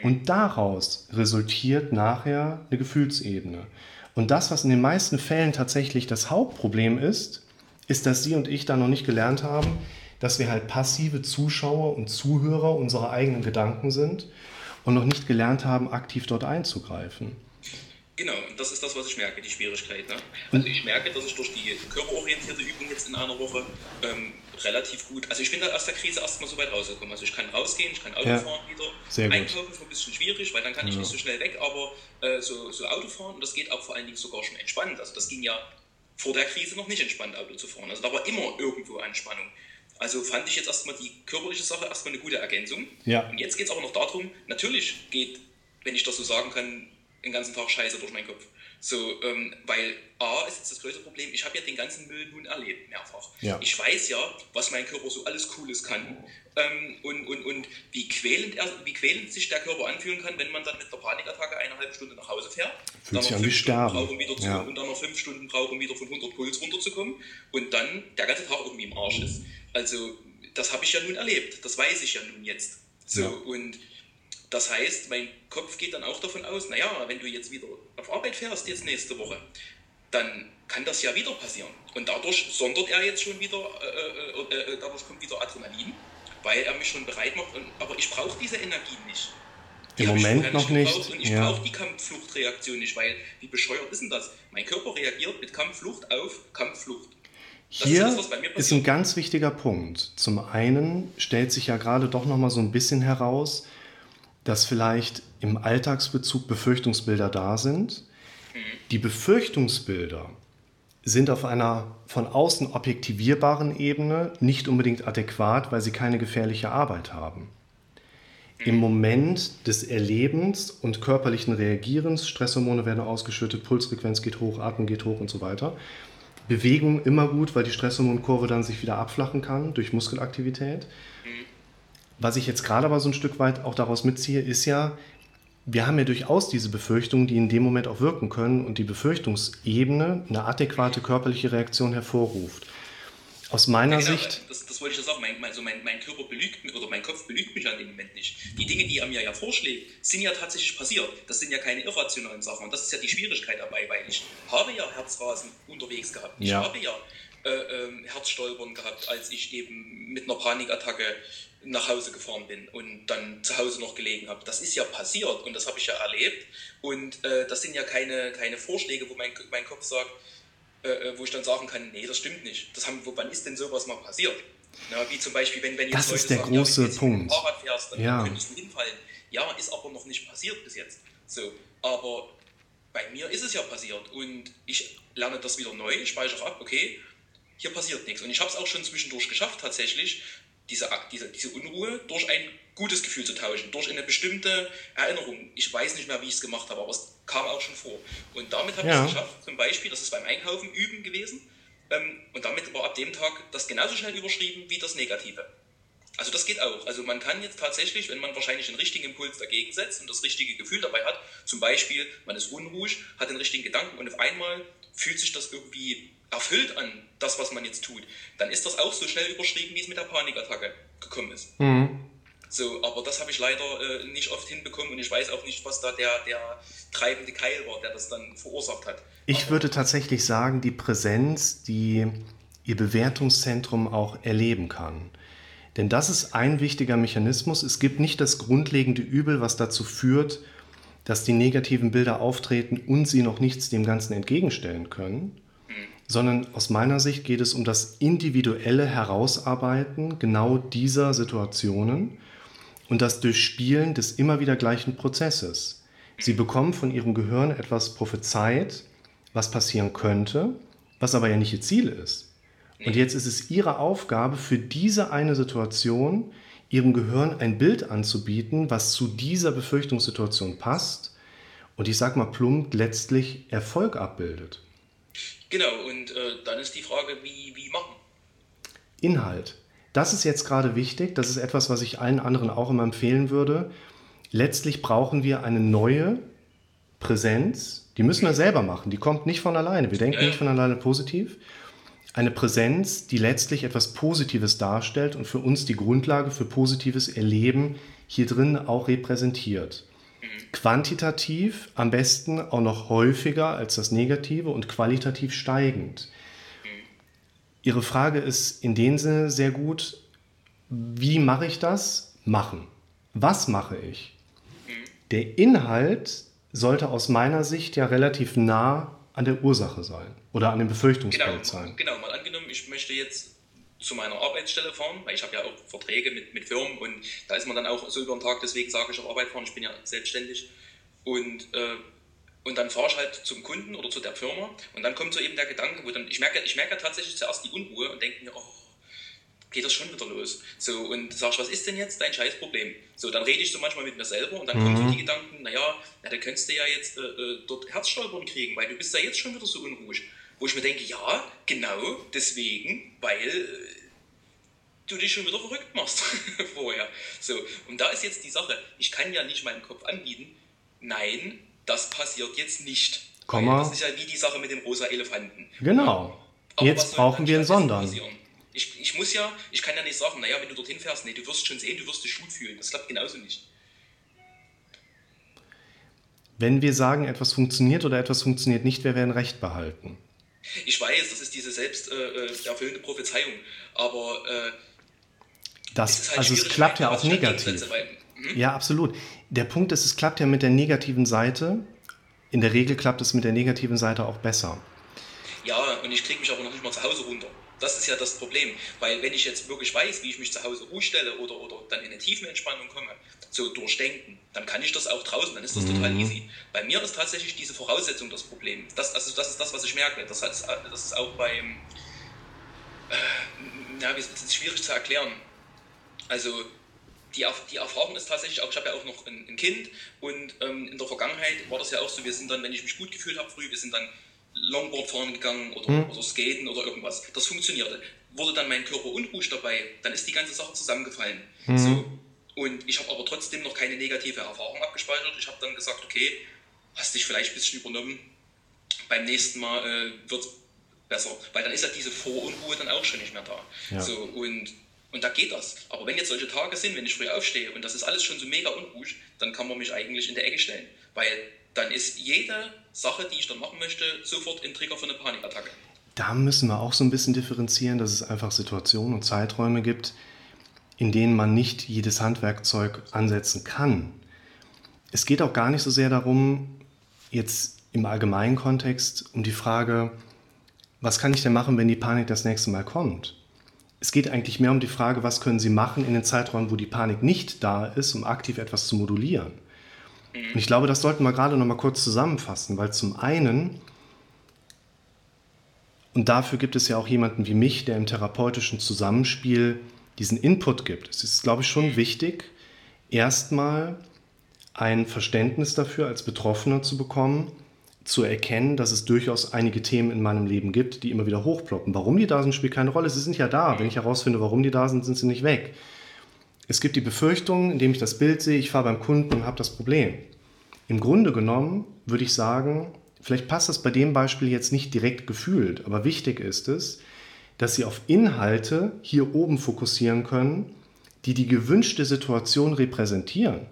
Und daraus resultiert nachher eine Gefühlsebene. Und das, was in den meisten Fällen tatsächlich das Hauptproblem ist, ist, dass Sie und ich da noch nicht gelernt haben, dass wir halt passive Zuschauer und Zuhörer unserer eigenen Gedanken sind und noch nicht gelernt haben, aktiv dort einzugreifen. Genau, und das ist das, was ich merke, die Schwierigkeit. Ne? Also ich merke, dass ich durch die körperorientierte Übung jetzt in einer Woche ähm, relativ gut, also ich bin da aus der Krise erstmal so weit rausgekommen. Also ich kann rausgehen, ich kann Auto ja, fahren wieder. Sehr Einkaufen ist ein bisschen schwierig, weil dann kann ich ja. nicht so schnell weg, aber äh, so, so Auto fahren, und das geht auch vor allen Dingen sogar schon entspannt. Also das ging ja vor der Krise noch nicht entspannt, Auto zu fahren. Also da war immer irgendwo Anspannung. Also fand ich jetzt erstmal die körperliche Sache erstmal eine gute Ergänzung. Ja. Und jetzt geht es aber noch darum, natürlich geht, wenn ich das so sagen kann, den ganzen Tag Scheiße durch meinen Kopf. So, ähm, weil A ist jetzt das größte Problem, ich habe ja den ganzen Müll nun erlebt, mehrfach. Ja. Ich weiß ja, was mein Körper so alles Cooles kann ähm, und, und, und wie, quälend er, wie quälend sich der Körper anfühlen kann, wenn man dann mit der Panikattacke eine halbe Stunde nach Hause fährt. Fühlt sich an wie sterben. Braucht, um wieder zu, ja. Und dann noch fünf Stunden braucht, um wieder von 100 Puls runterzukommen und dann der ganze Tag irgendwie im Arsch ist. Also, das habe ich ja nun erlebt, das weiß ich ja nun jetzt. So, ja. und das heißt, mein Kopf geht dann auch davon aus, naja, wenn du jetzt wieder auf Arbeit fährst, jetzt nächste Woche, dann kann das ja wieder passieren. Und dadurch sondert er jetzt schon wieder, äh, äh, äh, dadurch kommt wieder Adrenalin, weil er mich schon bereit macht. Und, aber ich brauche diese Energie nicht. Die Im Moment noch nicht. Und ich ja. brauche die Kampffluchtreaktion nicht, weil wie bescheuert ist denn das? Mein Körper reagiert mit Kampfflucht auf Kampfflucht. Hier ist, das, ist ein ganz wichtiger Punkt. Zum einen stellt sich ja gerade doch noch mal so ein bisschen heraus, dass vielleicht im Alltagsbezug Befürchtungsbilder da sind. Die Befürchtungsbilder sind auf einer von außen objektivierbaren Ebene nicht unbedingt adäquat, weil sie keine gefährliche Arbeit haben. Im Moment des Erlebens und körperlichen Reagierens, Stresshormone werden ausgeschüttet, Pulsfrequenz geht hoch, Atem geht hoch und so weiter. Bewegung immer gut, weil die Stresshormonkurve dann sich wieder abflachen kann durch Muskelaktivität. Was ich jetzt gerade aber so ein Stück weit auch daraus mitziehe, ist ja, wir haben ja durchaus diese Befürchtungen, die in dem Moment auch wirken können und die Befürchtungsebene eine adäquate körperliche Reaktion hervorruft. Aus meiner ja, genau, Sicht. Das, das, wollte ich ja sagen. Mein, also mein, mein, Körper belügt mich oder mein Kopf belügt mich an dem Moment nicht. Die Dinge, die er mir ja vorschlägt, sind ja tatsächlich passiert. Das sind ja keine irrationalen Sachen. Und das ist ja die Schwierigkeit dabei, weil ich habe ja Herzrasen unterwegs gehabt. Ich ja. habe ja äh, äh, Herzstolpern gehabt, als ich eben mit einer Panikattacke nach Hause gefahren bin und dann zu Hause noch gelegen habe. Das ist ja passiert und das habe ich ja erlebt. Und äh, das sind ja keine, keine Vorschläge, wo mein, mein Kopf sagt, äh, äh, wo ich dann sagen kann, nee, das stimmt nicht. Das haben, wann ist denn sowas mal passiert? Na, wie zum Beispiel, wenn, wenn das ist der sagen, große ja, Punkt. Fahrrad fährst, dann ja. könntest du hinfallen. Ja, ist aber noch nicht passiert bis jetzt. So, aber bei mir ist es ja passiert und ich lerne das wieder neu, speichere ab, okay, hier passiert nichts. Und ich habe es auch schon zwischendurch geschafft, tatsächlich, diese, diese, diese Unruhe durch ein gutes Gefühl zu tauschen, durch eine bestimmte Erinnerung. Ich weiß nicht mehr, wie ich es gemacht habe, aber es kam auch schon vor. Und damit habe ja. ich es geschafft, zum Beispiel, das ist beim Einkaufen üben gewesen, ähm, und damit war ab dem Tag das genauso schnell überschrieben wie das Negative. Also das geht auch. Also man kann jetzt tatsächlich, wenn man wahrscheinlich den richtigen Impuls dagegen setzt und das richtige Gefühl dabei hat, zum Beispiel man ist unruhig, hat den richtigen Gedanken und auf einmal fühlt sich das irgendwie erfüllt an, das, was man jetzt tut, dann ist das auch so schnell überschrieben, wie es mit der Panikattacke gekommen ist. Mhm. So, aber das habe ich leider äh, nicht oft hinbekommen und ich weiß auch nicht, was da der, der treibende Keil war, der das dann verursacht hat. Ich aber würde tatsächlich sagen, die Präsenz, die ihr Bewertungszentrum auch erleben kann. Denn das ist ein wichtiger Mechanismus. Es gibt nicht das grundlegende Übel, was dazu führt, dass die negativen Bilder auftreten und sie noch nichts dem Ganzen entgegenstellen können, sondern aus meiner Sicht geht es um das individuelle Herausarbeiten genau dieser Situationen und das Durchspielen des immer wieder gleichen Prozesses. Sie bekommen von ihrem Gehirn etwas prophezeit, was passieren könnte, was aber ja nicht ihr Ziel ist. Und jetzt ist es ihre Aufgabe, für diese eine Situation ihrem Gehirn ein Bild anzubieten, was zu dieser Befürchtungssituation passt und ich sage mal plump letztlich Erfolg abbildet. Genau, und äh, dann ist die Frage, wie, wie machen? Inhalt. Das ist jetzt gerade wichtig. Das ist etwas, was ich allen anderen auch immer empfehlen würde. Letztlich brauchen wir eine neue Präsenz. Die müssen wir selber machen. Die kommt nicht von alleine. Wir denken ja. nicht von alleine positiv. Eine Präsenz, die letztlich etwas Positives darstellt und für uns die Grundlage für positives Erleben hier drin auch repräsentiert. Quantitativ am besten auch noch häufiger als das Negative und qualitativ steigend. Ihre Frage ist in dem Sinne sehr gut, wie mache ich das? Machen. Was mache ich? Der Inhalt sollte aus meiner Sicht ja relativ nah an der Ursache sein oder an dem Befürchtungsfeld genau, sein. Genau, mal angenommen, ich möchte jetzt zu meiner Arbeitsstelle fahren, weil ich habe ja auch Verträge mit, mit Firmen und da ist man dann auch so über den Tag, deswegen sage ich auf Arbeit fahren, ich bin ja selbstständig und, äh, und dann fahre ich halt zum Kunden oder zu der Firma und dann kommt so eben der Gedanke, wo dann, ich merke, ich merke tatsächlich zuerst die Unruhe und denke mir, oh, geht das schon wieder los. So, und sag ich, was ist denn jetzt dein Scheißproblem? So, dann rede ich so manchmal mit mir selber und dann mhm. kommen so die Gedanken, naja, na, da könntest du ja jetzt äh, äh, dort Herzstolpern kriegen, weil du bist ja jetzt schon wieder so unruhig. Wo ich mir denke, ja, genau deswegen, weil äh, du dich schon wieder verrückt machst vorher. So, und da ist jetzt die Sache, ich kann ja nicht meinem Kopf anbieten, nein, das passiert jetzt nicht. Komma. Das ist ja wie die Sache mit dem rosa Elefanten. Genau. Aber jetzt brauchen wir einen Sondern. Ich, ich muss ja, ich kann ja nicht sagen, naja, wenn du dorthin fährst, nee, du wirst schon sehen, du wirst dich gut fühlen. Das klappt genauso nicht. Wenn wir sagen, etwas funktioniert oder etwas funktioniert nicht, wir werden Recht behalten. Ich weiß, das ist diese selbst äh, äh erfüllende Prophezeiung, aber äh, das, es halt also es klappt ja auch negativ. Hm? Ja, absolut. Der Punkt ist, es klappt ja mit der negativen Seite. In der Regel klappt es mit der negativen Seite auch besser. Ja, und ich kriege mich aber noch nicht mal zu Hause runter. Das ist ja das Problem, weil wenn ich jetzt wirklich weiß, wie ich mich zu Hause ruhig stelle oder, oder dann in eine tiefen Entspannung komme, so durchdenken, dann kann ich das auch draußen, dann ist das mhm. total easy. Bei mir ist tatsächlich diese Voraussetzung das Problem. Das, also das ist das, was ich merke. Das, heißt, das ist auch beim, äh, na, es ist schwierig zu erklären. Also die, die Erfahrung ist tatsächlich auch, ich habe ja auch noch ein, ein Kind und ähm, in der Vergangenheit war das ja auch so, wir sind dann, wenn ich mich gut gefühlt habe früh, wir sind dann Longboard fahren gegangen oder, mhm. oder Skaten oder irgendwas. Das funktionierte. Wurde dann mein Körper unruhig dabei, dann ist die ganze Sache zusammengefallen. Mhm. So. Und ich habe aber trotzdem noch keine negative Erfahrung abgespeichert. Ich habe dann gesagt, okay, hast dich vielleicht ein bisschen übernommen. Beim nächsten Mal äh, wird es besser. Weil dann ist ja diese Vorunruhe dann auch schon nicht mehr da. Ja. So, und, und da geht das. Aber wenn jetzt solche Tage sind, wenn ich früh aufstehe und das ist alles schon so mega unruhig, dann kann man mich eigentlich in der Ecke stellen. Weil dann ist jede Sache, die ich dann machen möchte, sofort ein Trigger für eine Panikattacke. da müssen wir auch so ein bisschen differenzieren, dass es einfach Situationen und Zeiträume gibt, in denen man nicht jedes Handwerkzeug ansetzen kann. Es geht auch gar nicht so sehr darum, jetzt im allgemeinen Kontext, um die Frage, was kann ich denn machen, wenn die Panik das nächste Mal kommt? Es geht eigentlich mehr um die Frage, was können Sie machen in den Zeiträumen, wo die Panik nicht da ist, um aktiv etwas zu modulieren. Und ich glaube, das sollten wir gerade noch mal kurz zusammenfassen, weil zum einen und dafür gibt es ja auch jemanden wie mich, der im therapeutischen Zusammenspiel diesen Input gibt. Es ist, glaube ich, schon wichtig, erstmal ein Verständnis dafür als Betroffener zu bekommen, zu erkennen, dass es durchaus einige Themen in meinem Leben gibt, die immer wieder hochploppen. Warum die da sind, spielt keine Rolle. Sie sind ja da. Wenn ich herausfinde, warum die da sind, sind sie nicht weg. Es gibt die Befürchtung, indem ich das Bild sehe, ich fahre beim Kunden und habe das Problem. Im Grunde genommen würde ich sagen, Vielleicht passt das bei dem Beispiel jetzt nicht direkt gefühlt, aber wichtig ist es, dass Sie auf Inhalte hier oben fokussieren können, die die gewünschte Situation repräsentieren.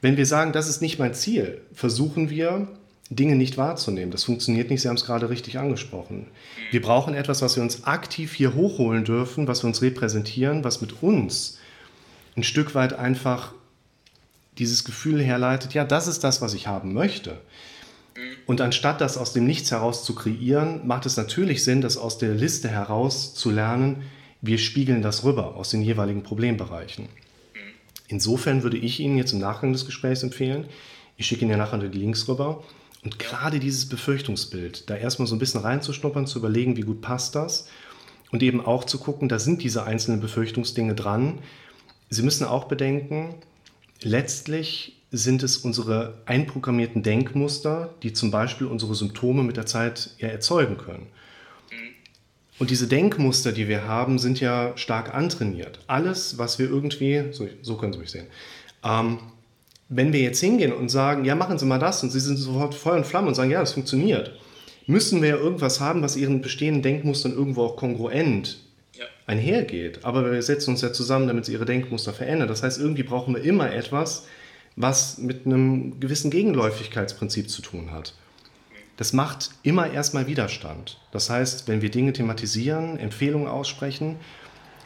Wenn wir sagen, das ist nicht mein Ziel, versuchen wir, Dinge nicht wahrzunehmen. Das funktioniert nicht, Sie haben es gerade richtig angesprochen. Wir brauchen etwas, was wir uns aktiv hier hochholen dürfen, was wir uns repräsentieren, was mit uns ein Stück weit einfach dieses Gefühl herleitet, ja, das ist das, was ich haben möchte. Und anstatt das aus dem Nichts heraus zu kreieren, macht es natürlich Sinn, das aus der Liste heraus zu lernen. Wir spiegeln das rüber aus den jeweiligen Problembereichen. Insofern würde ich Ihnen jetzt im Nachgang des Gesprächs empfehlen, ich schicke Ihnen ja nachher die Links rüber, und gerade dieses Befürchtungsbild, da erstmal so ein bisschen reinzuschnuppern, zu überlegen, wie gut passt das und eben auch zu gucken, da sind diese einzelnen Befürchtungsdinge dran. Sie müssen auch bedenken, letztlich sind es unsere einprogrammierten Denkmuster, die zum Beispiel unsere Symptome mit der Zeit ja erzeugen können. Und diese Denkmuster, die wir haben, sind ja stark antrainiert. Alles, was wir irgendwie, so, so können Sie mich sehen, ähm, wenn wir jetzt hingehen und sagen, ja, machen Sie mal das und Sie sind sofort Feuer und Flamme und sagen, ja, das funktioniert, müssen wir ja irgendwas haben, was Ihren bestehenden Denkmustern irgendwo auch kongruent ja. einhergeht. Aber wir setzen uns ja zusammen, damit Sie Ihre Denkmuster verändern. Das heißt, irgendwie brauchen wir immer etwas, was mit einem gewissen Gegenläufigkeitsprinzip zu tun hat. Das macht immer erstmal Widerstand. Das heißt, wenn wir Dinge thematisieren, Empfehlungen aussprechen,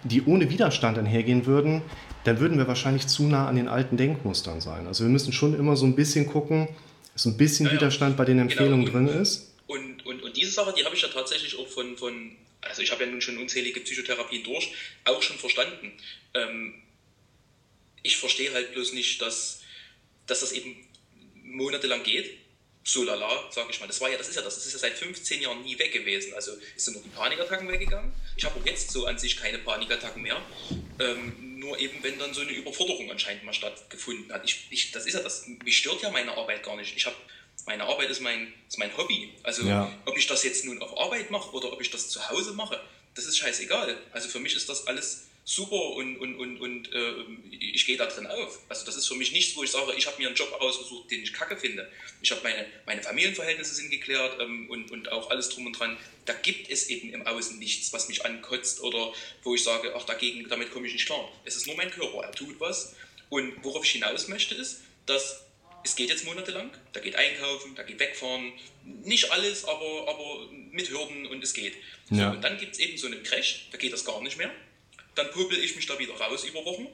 die ohne Widerstand einhergehen würden, dann würden wir wahrscheinlich zu nah an den alten Denkmustern sein. Also wir müssen schon immer so ein bisschen gucken, dass ein bisschen ja, ja. Widerstand bei den genau. Empfehlungen genau. und, drin ist. Und, und, und diese Sache, die habe ich ja tatsächlich auch von, von, also ich habe ja nun schon unzählige Psychotherapien durch, auch schon verstanden. Ähm, ich verstehe halt bloß nicht, dass dass das eben monatelang geht. So lala, sage ich mal. Das war ja, das ist ja das, das ist ja seit 15 Jahren nie weg gewesen. Also sind noch die Panikattacken weggegangen. Ich habe auch jetzt so an sich keine Panikattacken mehr. Ähm, nur eben, wenn dann so eine Überforderung anscheinend mal stattgefunden hat. Ich, ich, das ist ja das, mich stört ja meine Arbeit gar nicht. Ich habe meine Arbeit ist mein, ist mein Hobby. Also ja. ob ich das jetzt nun auf Arbeit mache oder ob ich das zu Hause mache, das ist scheißegal. Also für mich ist das alles super und, und, und, und äh, ich gehe da drin auf. Also das ist für mich nichts, wo ich sage, ich habe mir einen Job ausgesucht, den ich kacke finde. Ich habe meine, meine Familienverhältnisse sind geklärt ähm, und, und auch alles drum und dran. Da gibt es eben im Außen nichts, was mich ankotzt oder wo ich sage, ach dagegen, damit komme ich nicht klar. Es ist nur mein Körper, er tut was. Und worauf ich hinaus möchte ist, dass es geht jetzt monatelang, da geht einkaufen, da geht wegfahren, nicht alles, aber, aber mit Hürden und es geht. Ja. und dann gibt es eben so einen Crash, da geht das gar nicht mehr dann puppel ich mich da wieder raus über Wochen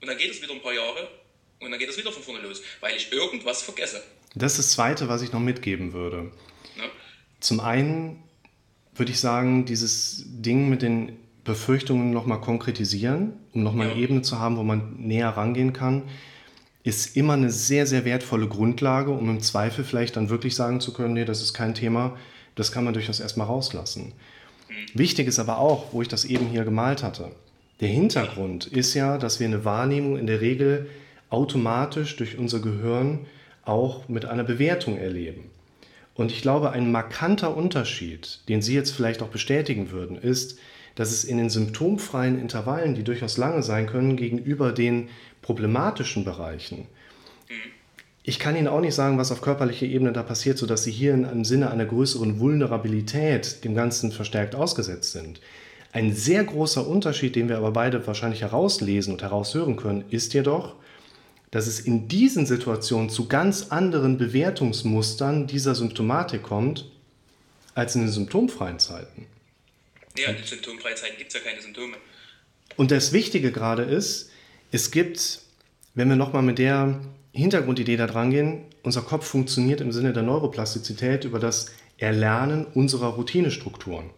und dann geht es wieder ein paar Jahre und dann geht es wieder von vorne los, weil ich irgendwas vergesse. Das ist das Zweite, was ich noch mitgeben würde. Ja. Zum einen würde ich sagen, dieses Ding mit den Befürchtungen nochmal konkretisieren, um nochmal ja. eine Ebene zu haben, wo man näher rangehen kann, ist immer eine sehr, sehr wertvolle Grundlage, um im Zweifel vielleicht dann wirklich sagen zu können, nee, das ist kein Thema, das kann man durchaus erstmal rauslassen. Mhm. Wichtig ist aber auch, wo ich das eben hier gemalt hatte, der Hintergrund ist ja, dass wir eine Wahrnehmung in der Regel automatisch durch unser Gehirn auch mit einer Bewertung erleben. Und ich glaube, ein markanter Unterschied, den Sie jetzt vielleicht auch bestätigen würden, ist, dass es in den symptomfreien Intervallen, die durchaus lange sein können, gegenüber den problematischen Bereichen, ich kann Ihnen auch nicht sagen, was auf körperlicher Ebene da passiert, sodass Sie hier im Sinne einer größeren Vulnerabilität dem Ganzen verstärkt ausgesetzt sind. Ein sehr großer Unterschied, den wir aber beide wahrscheinlich herauslesen und heraushören können, ist jedoch, dass es in diesen Situationen zu ganz anderen Bewertungsmustern dieser Symptomatik kommt, als in den symptomfreien Zeiten. Ja, in den symptomfreien Zeiten gibt es ja keine Symptome. Und das Wichtige gerade ist, es gibt, wenn wir nochmal mit der Hintergrundidee da dran gehen, unser Kopf funktioniert im Sinne der Neuroplastizität über das Erlernen unserer Routinestrukturen.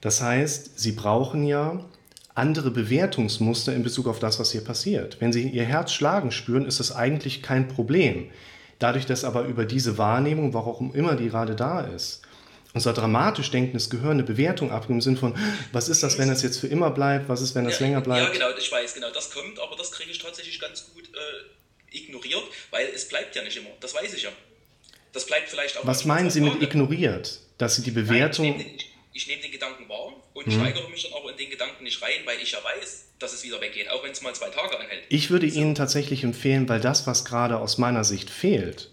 Das heißt, Sie brauchen ja andere Bewertungsmuster in Bezug auf das, was hier passiert. Wenn Sie Ihr Herz schlagen spüren, ist das eigentlich kein Problem. Dadurch, dass aber über diese Wahrnehmung, warum immer die gerade da ist, unser dramatisch denkendes Gehirn eine Bewertung abgeben im Sinne von, was ist das, wenn das jetzt für immer bleibt, was ist, wenn das ja, länger bleibt? Ja, genau, ich weiß, genau, das kommt, aber das kriege ich tatsächlich ganz gut äh, ignoriert, weil es bleibt ja nicht immer, das weiß ich ja. Das bleibt vielleicht auch... Was meinen Sie mit ignoriert? Dass Sie die Bewertung... Nein, ich, nehme den Gedanken wahr und mhm. steigere mich dann aber in den Gedanken nicht rein, weil ich ja weiß, dass es wieder weggeht, auch wenn es mal zwei Tage anhält. Ich würde so. Ihnen tatsächlich empfehlen, weil das, was gerade aus meiner Sicht fehlt,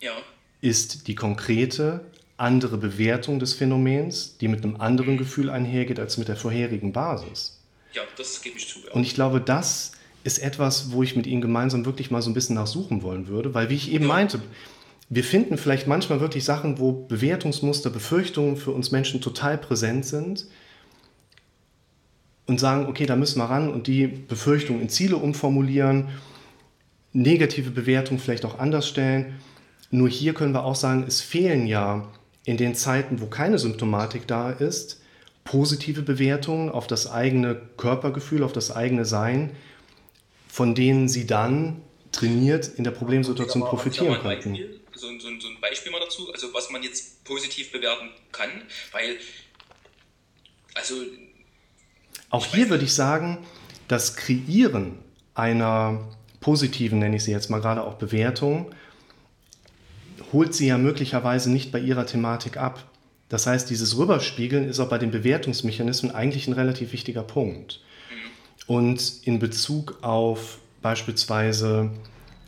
ja. ist die konkrete andere Bewertung des Phänomens, die mit einem anderen mhm. Gefühl einhergeht als mit der vorherigen Basis. Ja, das gebe ich zu. Ja. Und ich glaube, das ist etwas, wo ich mit Ihnen gemeinsam wirklich mal so ein bisschen nachsuchen wollen würde, weil wie ich eben ja. meinte, wir finden vielleicht manchmal wirklich Sachen, wo Bewertungsmuster, Befürchtungen für uns Menschen total präsent sind und sagen, okay, da müssen wir ran und die Befürchtungen in Ziele umformulieren, negative Bewertungen vielleicht auch anders stellen. Nur hier können wir auch sagen, es fehlen ja in den Zeiten, wo keine Symptomatik da ist, positive Bewertungen auf das eigene Körpergefühl, auf das eigene Sein, von denen sie dann trainiert in der Problemsituation profitieren könnten so, so, so ein Beispiel mal dazu, also was man jetzt positiv bewerten kann, weil, also. Auch hier würde ich sagen, das Kreieren einer positiven, nenne ich sie jetzt mal gerade auch Bewertung, holt sie ja möglicherweise nicht bei ihrer Thematik ab. Das heißt, dieses Rüberspiegeln ist auch bei den Bewertungsmechanismen eigentlich ein relativ wichtiger Punkt. Mhm. Und in Bezug auf beispielsweise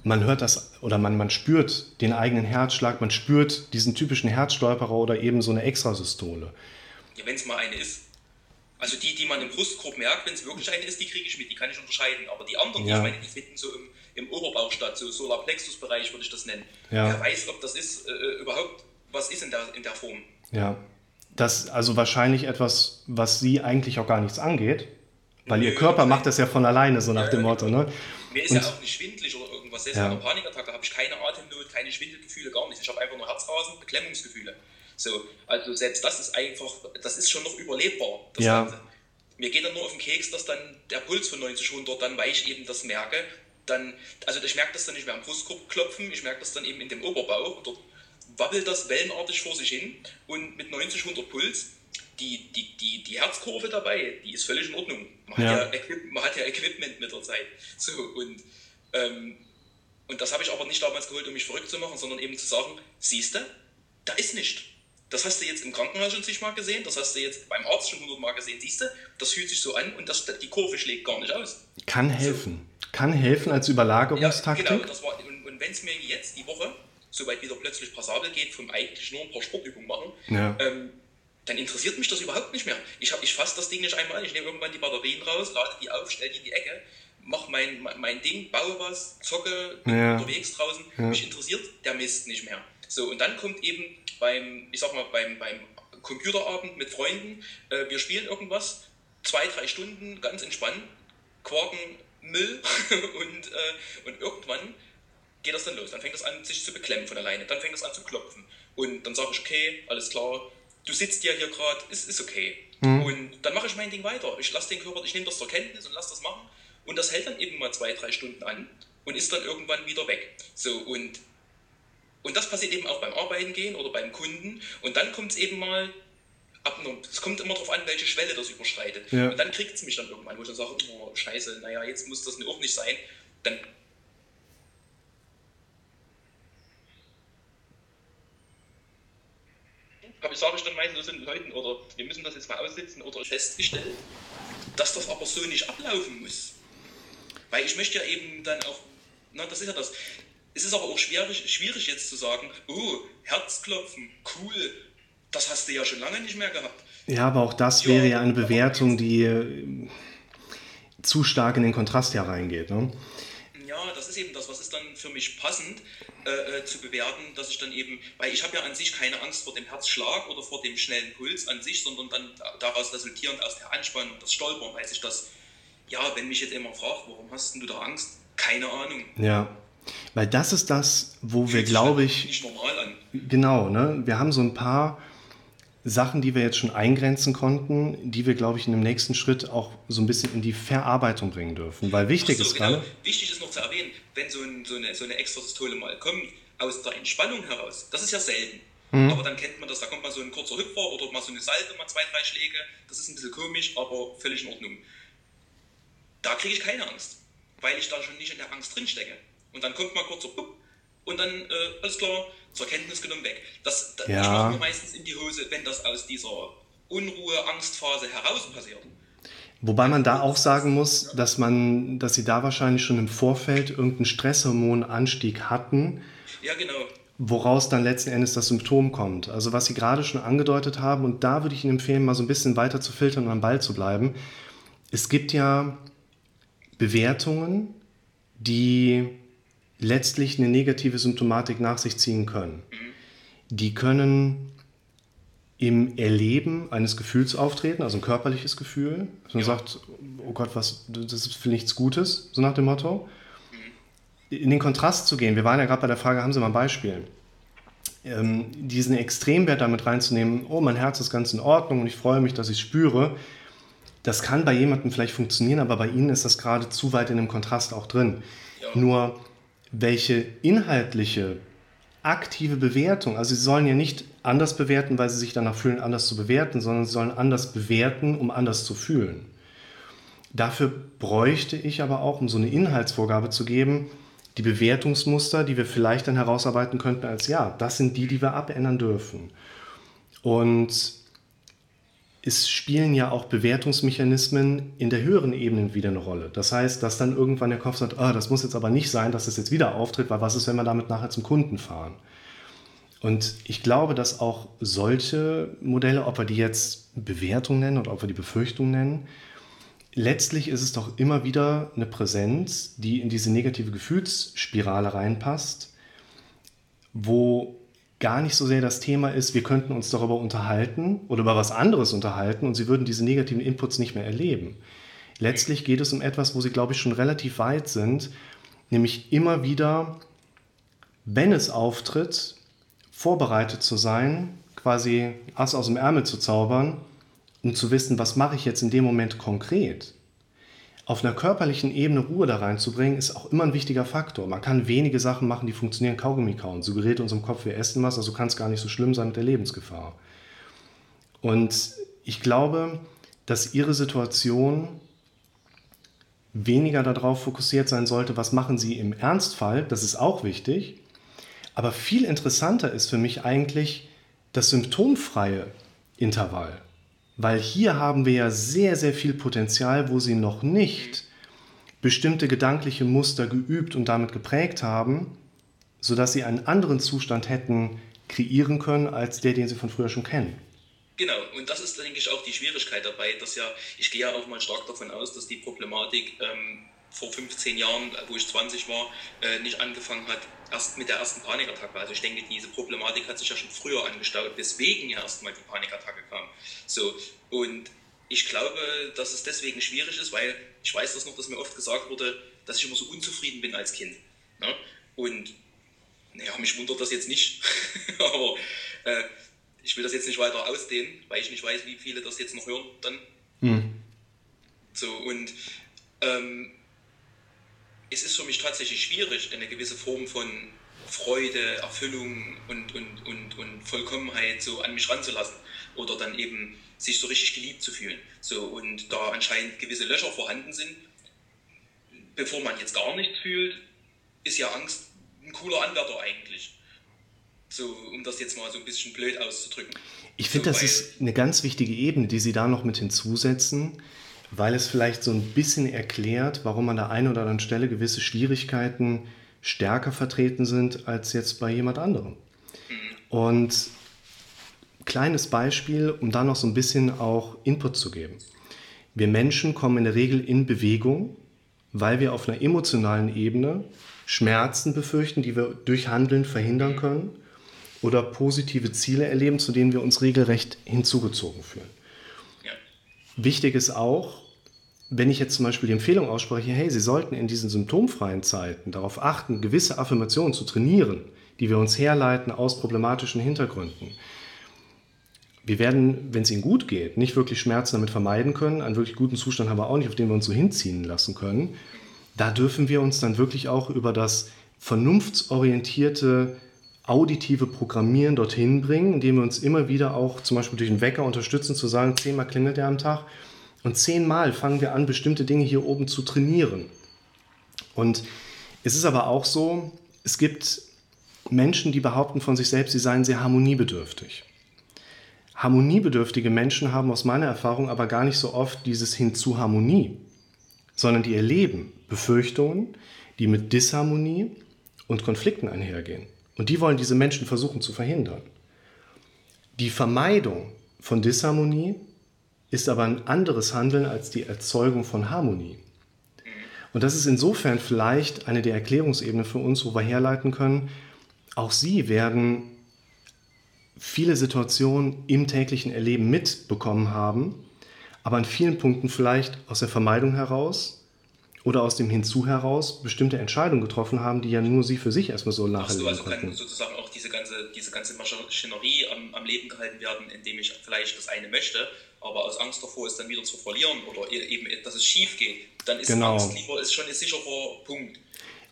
man hört das oder man, man spürt den eigenen Herzschlag, man spürt diesen typischen Herzstolperer oder eben so eine Extrasystole. Ja, wenn es mal eine ist. Also die, die man im Brustkorb merkt, wenn es wirklich eine ist, die kriege ich mit, die kann ich unterscheiden. Aber die anderen, ja. ich meine, die finden so im, im Oberbauch statt, so Solarplexus-Bereich würde ich das nennen. Ja. Wer weiß, ob das ist, äh, überhaupt was ist in der, in der Form. Ja, das ist also wahrscheinlich etwas, was Sie eigentlich auch gar nichts angeht, weil Nö, Ihr Körper macht das ja von alleine, so nach ja, dem Motto. Ne? Mir ist Und, ja auch nicht schwindlig oder was selbst ja. bei einer Panikattacke habe ich keine Atemnot, keine Schwindelgefühle, gar nichts. Ich habe einfach nur Herzrasen, Beklemmungsgefühle. So, also selbst das ist einfach, das ist schon noch überlebbar, das ja. Ganze. Mir geht dann nur auf den Keks, dass dann der Puls von 90 100, dann, weil ich eben das merke, dann, also ich merke das dann nicht mehr am Brustkorb klopfen, ich merke das dann eben in dem Oberbauch, dort wabbelt das wellenartig vor sich hin und mit 90 100 Puls die, die, die, die Herzkurve dabei, die ist völlig in Ordnung. Man, ja. Hat ja, man hat ja Equipment mit der Zeit. So, und ähm, und das habe ich aber nicht damals geholt, um mich verrückt zu machen, sondern eben zu sagen, siehst du, da ist nichts. Das hast du jetzt im Krankenhaus schon zigmal gesehen, das hast du jetzt beim Arzt schon hundertmal gesehen, siehst du, das fühlt sich so an und das, die Kurve schlägt gar nicht aus. Kann helfen. So. Kann helfen als Überlagerungstaktik. Ja, genau, war, und, und wenn es mir jetzt die Woche soweit wieder plötzlich passabel geht, vom eigentlich nur ein paar Sportübungen machen, ja. ähm, dann interessiert mich das überhaupt nicht mehr. Ich, ich fasse das Ding nicht einmal, ich nehme irgendwann die Batterien raus, lade die auf, stelle die in die Ecke mach mein, mein Ding, baue was, zocke, bin ja. unterwegs draußen, ja. mich interessiert der Mist nicht mehr. So, und dann kommt eben beim, ich sag mal, beim, beim Computerabend mit Freunden, äh, wir spielen irgendwas, zwei, drei Stunden, ganz entspannt, Quarken Müll und, äh, und irgendwann geht das dann los. Dann fängt das an, sich zu beklemmen von alleine. Dann fängt es an zu klopfen. Und dann sage ich, okay, alles klar, du sitzt ja hier gerade, ist, ist okay. Mhm. Und dann mache ich mein Ding weiter. Ich lasse den Körper, ich nehme das zur Kenntnis und lasse das machen. Und das hält dann eben mal zwei, drei Stunden an und ist dann irgendwann wieder weg. So, und, und das passiert eben auch beim Arbeiten gehen oder beim Kunden. Und dann kommt es eben mal ab, es kommt immer darauf an, welche Schwelle das überschreitet. Ja. Und dann kriegt es mich dann irgendwann, wo ich dann sage, oh, scheiße, naja, jetzt muss das auch nicht sein. Dann habe ich, sage ich dann meistens den Leuten, oder wir müssen das jetzt mal aussitzen oder festgestellt, dass das aber so nicht ablaufen muss. Weil ich möchte ja eben dann auch, na, das ist ja das. Es ist aber auch schwierig, schwierig jetzt zu sagen, oh, Herzklopfen, cool, das hast du ja schon lange nicht mehr gehabt. Ja, aber auch das ja, wäre ja eine Bewertung, die äh, zu stark in den Kontrast hereingeht. Ne? Ja, Ja, das ist eben das, was ist dann für mich passend äh, äh, zu bewerten, dass ich dann eben, weil ich habe ja an sich keine Angst vor dem Herzschlag oder vor dem schnellen Puls an sich, sondern dann daraus resultierend aus der Anspannung, das Stolpern, weiß ich das, ja, wenn mich jetzt jemand fragt, warum hast du da Angst? Keine Ahnung. Ja, weil das ist das, wo wir, glaube ich. Nicht normal an. Genau, ne? Wir haben so ein paar Sachen, die wir jetzt schon eingrenzen konnten, die wir, glaube ich, in dem nächsten Schritt auch so ein bisschen in die Verarbeitung bringen dürfen. Weil wichtig so, ist genau. gerade. Wichtig ist noch zu erwähnen, wenn so, ein, so eine, so eine Extrasystole mal kommt, aus der Entspannung heraus, das ist ja selten. Mhm. Aber dann kennt man das, da kommt mal so ein kurzer Hüpfer oder mal so eine Salbe, mal zwei, drei Schläge. Das ist ein bisschen komisch, aber völlig in Ordnung. Da kriege ich keine Angst, weil ich da schon nicht in der Angst drinstecke. Und dann kommt mal kurzer Pup und dann, äh, alles klar, zur Kenntnis genommen weg. Das, das ja. macht mir meistens in die Hose, wenn das aus dieser Unruhe, Angstphase heraus passiert. Wobei man da auch sagen muss, dass man, dass sie da wahrscheinlich schon im Vorfeld irgendeinen Stresshormonanstieg hatten. Ja, genau. Woraus dann letzten Endes das Symptom kommt. Also was Sie gerade schon angedeutet haben, und da würde ich Ihnen empfehlen, mal so ein bisschen weiter zu filtern und am Ball zu bleiben. Es gibt ja Bewertungen, die letztlich eine negative Symptomatik nach sich ziehen können. Die können im Erleben eines Gefühls auftreten, also ein körperliches Gefühl, dass man ja. sagt, oh Gott, was, das ist für nichts Gutes, so nach dem Motto. In den Kontrast zu gehen, wir waren ja gerade bei der Frage, haben Sie mal ein Beispiel? Ähm, diesen Extremwert damit reinzunehmen, oh, mein Herz ist ganz in Ordnung und ich freue mich, dass ich es spüre, das kann bei jemandem vielleicht funktionieren, aber bei Ihnen ist das gerade zu weit in dem Kontrast auch drin. Ja. Nur welche inhaltliche, aktive Bewertung, also sie sollen ja nicht anders bewerten, weil sie sich danach fühlen, anders zu bewerten, sondern sie sollen anders bewerten, um anders zu fühlen. Dafür bräuchte ich aber auch, um so eine Inhaltsvorgabe zu geben, die Bewertungsmuster, die wir vielleicht dann herausarbeiten könnten als ja, das sind die, die wir abändern dürfen. Und es spielen ja auch Bewertungsmechanismen in der höheren Ebene wieder eine Rolle. Das heißt, dass dann irgendwann der Kopf sagt, oh, das muss jetzt aber nicht sein, dass es jetzt wieder auftritt, weil was ist, wenn wir damit nachher zum Kunden fahren? Und ich glaube, dass auch solche Modelle, ob wir die jetzt Bewertung nennen oder ob wir die Befürchtung nennen, letztlich ist es doch immer wieder eine Präsenz, die in diese negative Gefühlsspirale reinpasst, wo gar nicht so sehr das Thema ist, wir könnten uns darüber unterhalten oder über was anderes unterhalten und sie würden diese negativen Inputs nicht mehr erleben. Letztlich geht es um etwas, wo sie, glaube ich, schon relativ weit sind, nämlich immer wieder, wenn es auftritt, vorbereitet zu sein, quasi Ass aus dem Ärmel zu zaubern, um zu wissen, was mache ich jetzt in dem Moment konkret auf einer körperlichen Ebene Ruhe da reinzubringen, ist auch immer ein wichtiger Faktor. Man kann wenige Sachen machen, die funktionieren Kaugummi kauen. Suggeriert unserem Kopf, wir essen was, also kann es gar nicht so schlimm sein mit der Lebensgefahr. Und ich glaube, dass Ihre Situation weniger darauf fokussiert sein sollte, was machen Sie im Ernstfall, das ist auch wichtig. Aber viel interessanter ist für mich eigentlich das symptomfreie Intervall. Weil hier haben wir ja sehr, sehr viel Potenzial, wo sie noch nicht bestimmte gedankliche Muster geübt und damit geprägt haben, sodass sie einen anderen Zustand hätten kreieren können als der, den sie von früher schon kennen. Genau, und das ist, denke ich, auch die Schwierigkeit dabei, dass ja, ich gehe ja auch mal stark davon aus, dass die Problematik ähm, vor 15 Jahren, wo ich 20 war, äh, nicht angefangen hat, erst mit der ersten Panikattacke. Also ich denke, diese Problematik hat sich ja schon früher angestaut, weswegen ja erstmal die Panikattacke kam. So, und ich glaube, dass es deswegen schwierig ist, weil ich weiß das noch, dass mir oft gesagt wurde, dass ich immer so unzufrieden bin als Kind. Ne? Und naja, mich wundert das jetzt nicht, aber äh, ich will das jetzt nicht weiter ausdehnen, weil ich nicht weiß, wie viele das jetzt noch hören dann. Mhm. So, und ähm, es ist für mich tatsächlich schwierig, eine gewisse Form von Freude, Erfüllung und, und, und, und Vollkommenheit so an mich ranzulassen oder dann eben sich so richtig geliebt zu fühlen. So, und da anscheinend gewisse Löcher vorhanden sind, bevor man jetzt gar nichts fühlt, ist ja Angst ein cooler Anwärter eigentlich. So, um das jetzt mal so ein bisschen blöd auszudrücken. Ich finde, so, das ist eine ganz wichtige Ebene, die Sie da noch mit hinzusetzen weil es vielleicht so ein bisschen erklärt, warum an der einen oder anderen Stelle gewisse Schwierigkeiten stärker vertreten sind als jetzt bei jemand anderem. Und kleines Beispiel, um da noch so ein bisschen auch Input zu geben. Wir Menschen kommen in der Regel in Bewegung, weil wir auf einer emotionalen Ebene Schmerzen befürchten, die wir durch Handeln verhindern können oder positive Ziele erleben, zu denen wir uns regelrecht hinzugezogen fühlen. Wichtig ist auch, wenn ich jetzt zum Beispiel die Empfehlung ausspreche, hey, Sie sollten in diesen symptomfreien Zeiten darauf achten, gewisse Affirmationen zu trainieren, die wir uns herleiten aus problematischen Hintergründen. Wir werden, wenn es Ihnen gut geht, nicht wirklich Schmerzen damit vermeiden können. Einen wirklich guten Zustand haben wir auch nicht, auf den wir uns so hinziehen lassen können. Da dürfen wir uns dann wirklich auch über das vernunftsorientierte auditive Programmieren dorthin bringen, indem wir uns immer wieder auch zum Beispiel durch den Wecker unterstützen, zu sagen, zehnmal klingelt er am Tag und zehnmal fangen wir an, bestimmte Dinge hier oben zu trainieren. Und es ist aber auch so, es gibt Menschen, die behaupten von sich selbst, sie seien sehr harmoniebedürftig. Harmoniebedürftige Menschen haben aus meiner Erfahrung aber gar nicht so oft dieses Hin zu Harmonie, sondern die erleben Befürchtungen, die mit Disharmonie und Konflikten einhergehen. Und die wollen diese Menschen versuchen zu verhindern. Die Vermeidung von Disharmonie ist aber ein anderes Handeln als die Erzeugung von Harmonie. Und das ist insofern vielleicht eine der Erklärungsebenen für uns, wo wir herleiten können, auch sie werden viele Situationen im täglichen Erleben mitbekommen haben, aber an vielen Punkten vielleicht aus der Vermeidung heraus oder aus dem Hinzu heraus bestimmte Entscheidungen getroffen haben, die ja nur sie für sich erstmal so nachher also, also kann sozusagen auch diese ganze, diese ganze Maschinerie am, am, Leben gehalten werden, indem ich vielleicht das eine möchte, aber aus Angst davor es dann wieder zu verlieren oder e-, eben, dass es schief geht, dann ist genau. Angst lieber ist schon ein sicherer Punkt.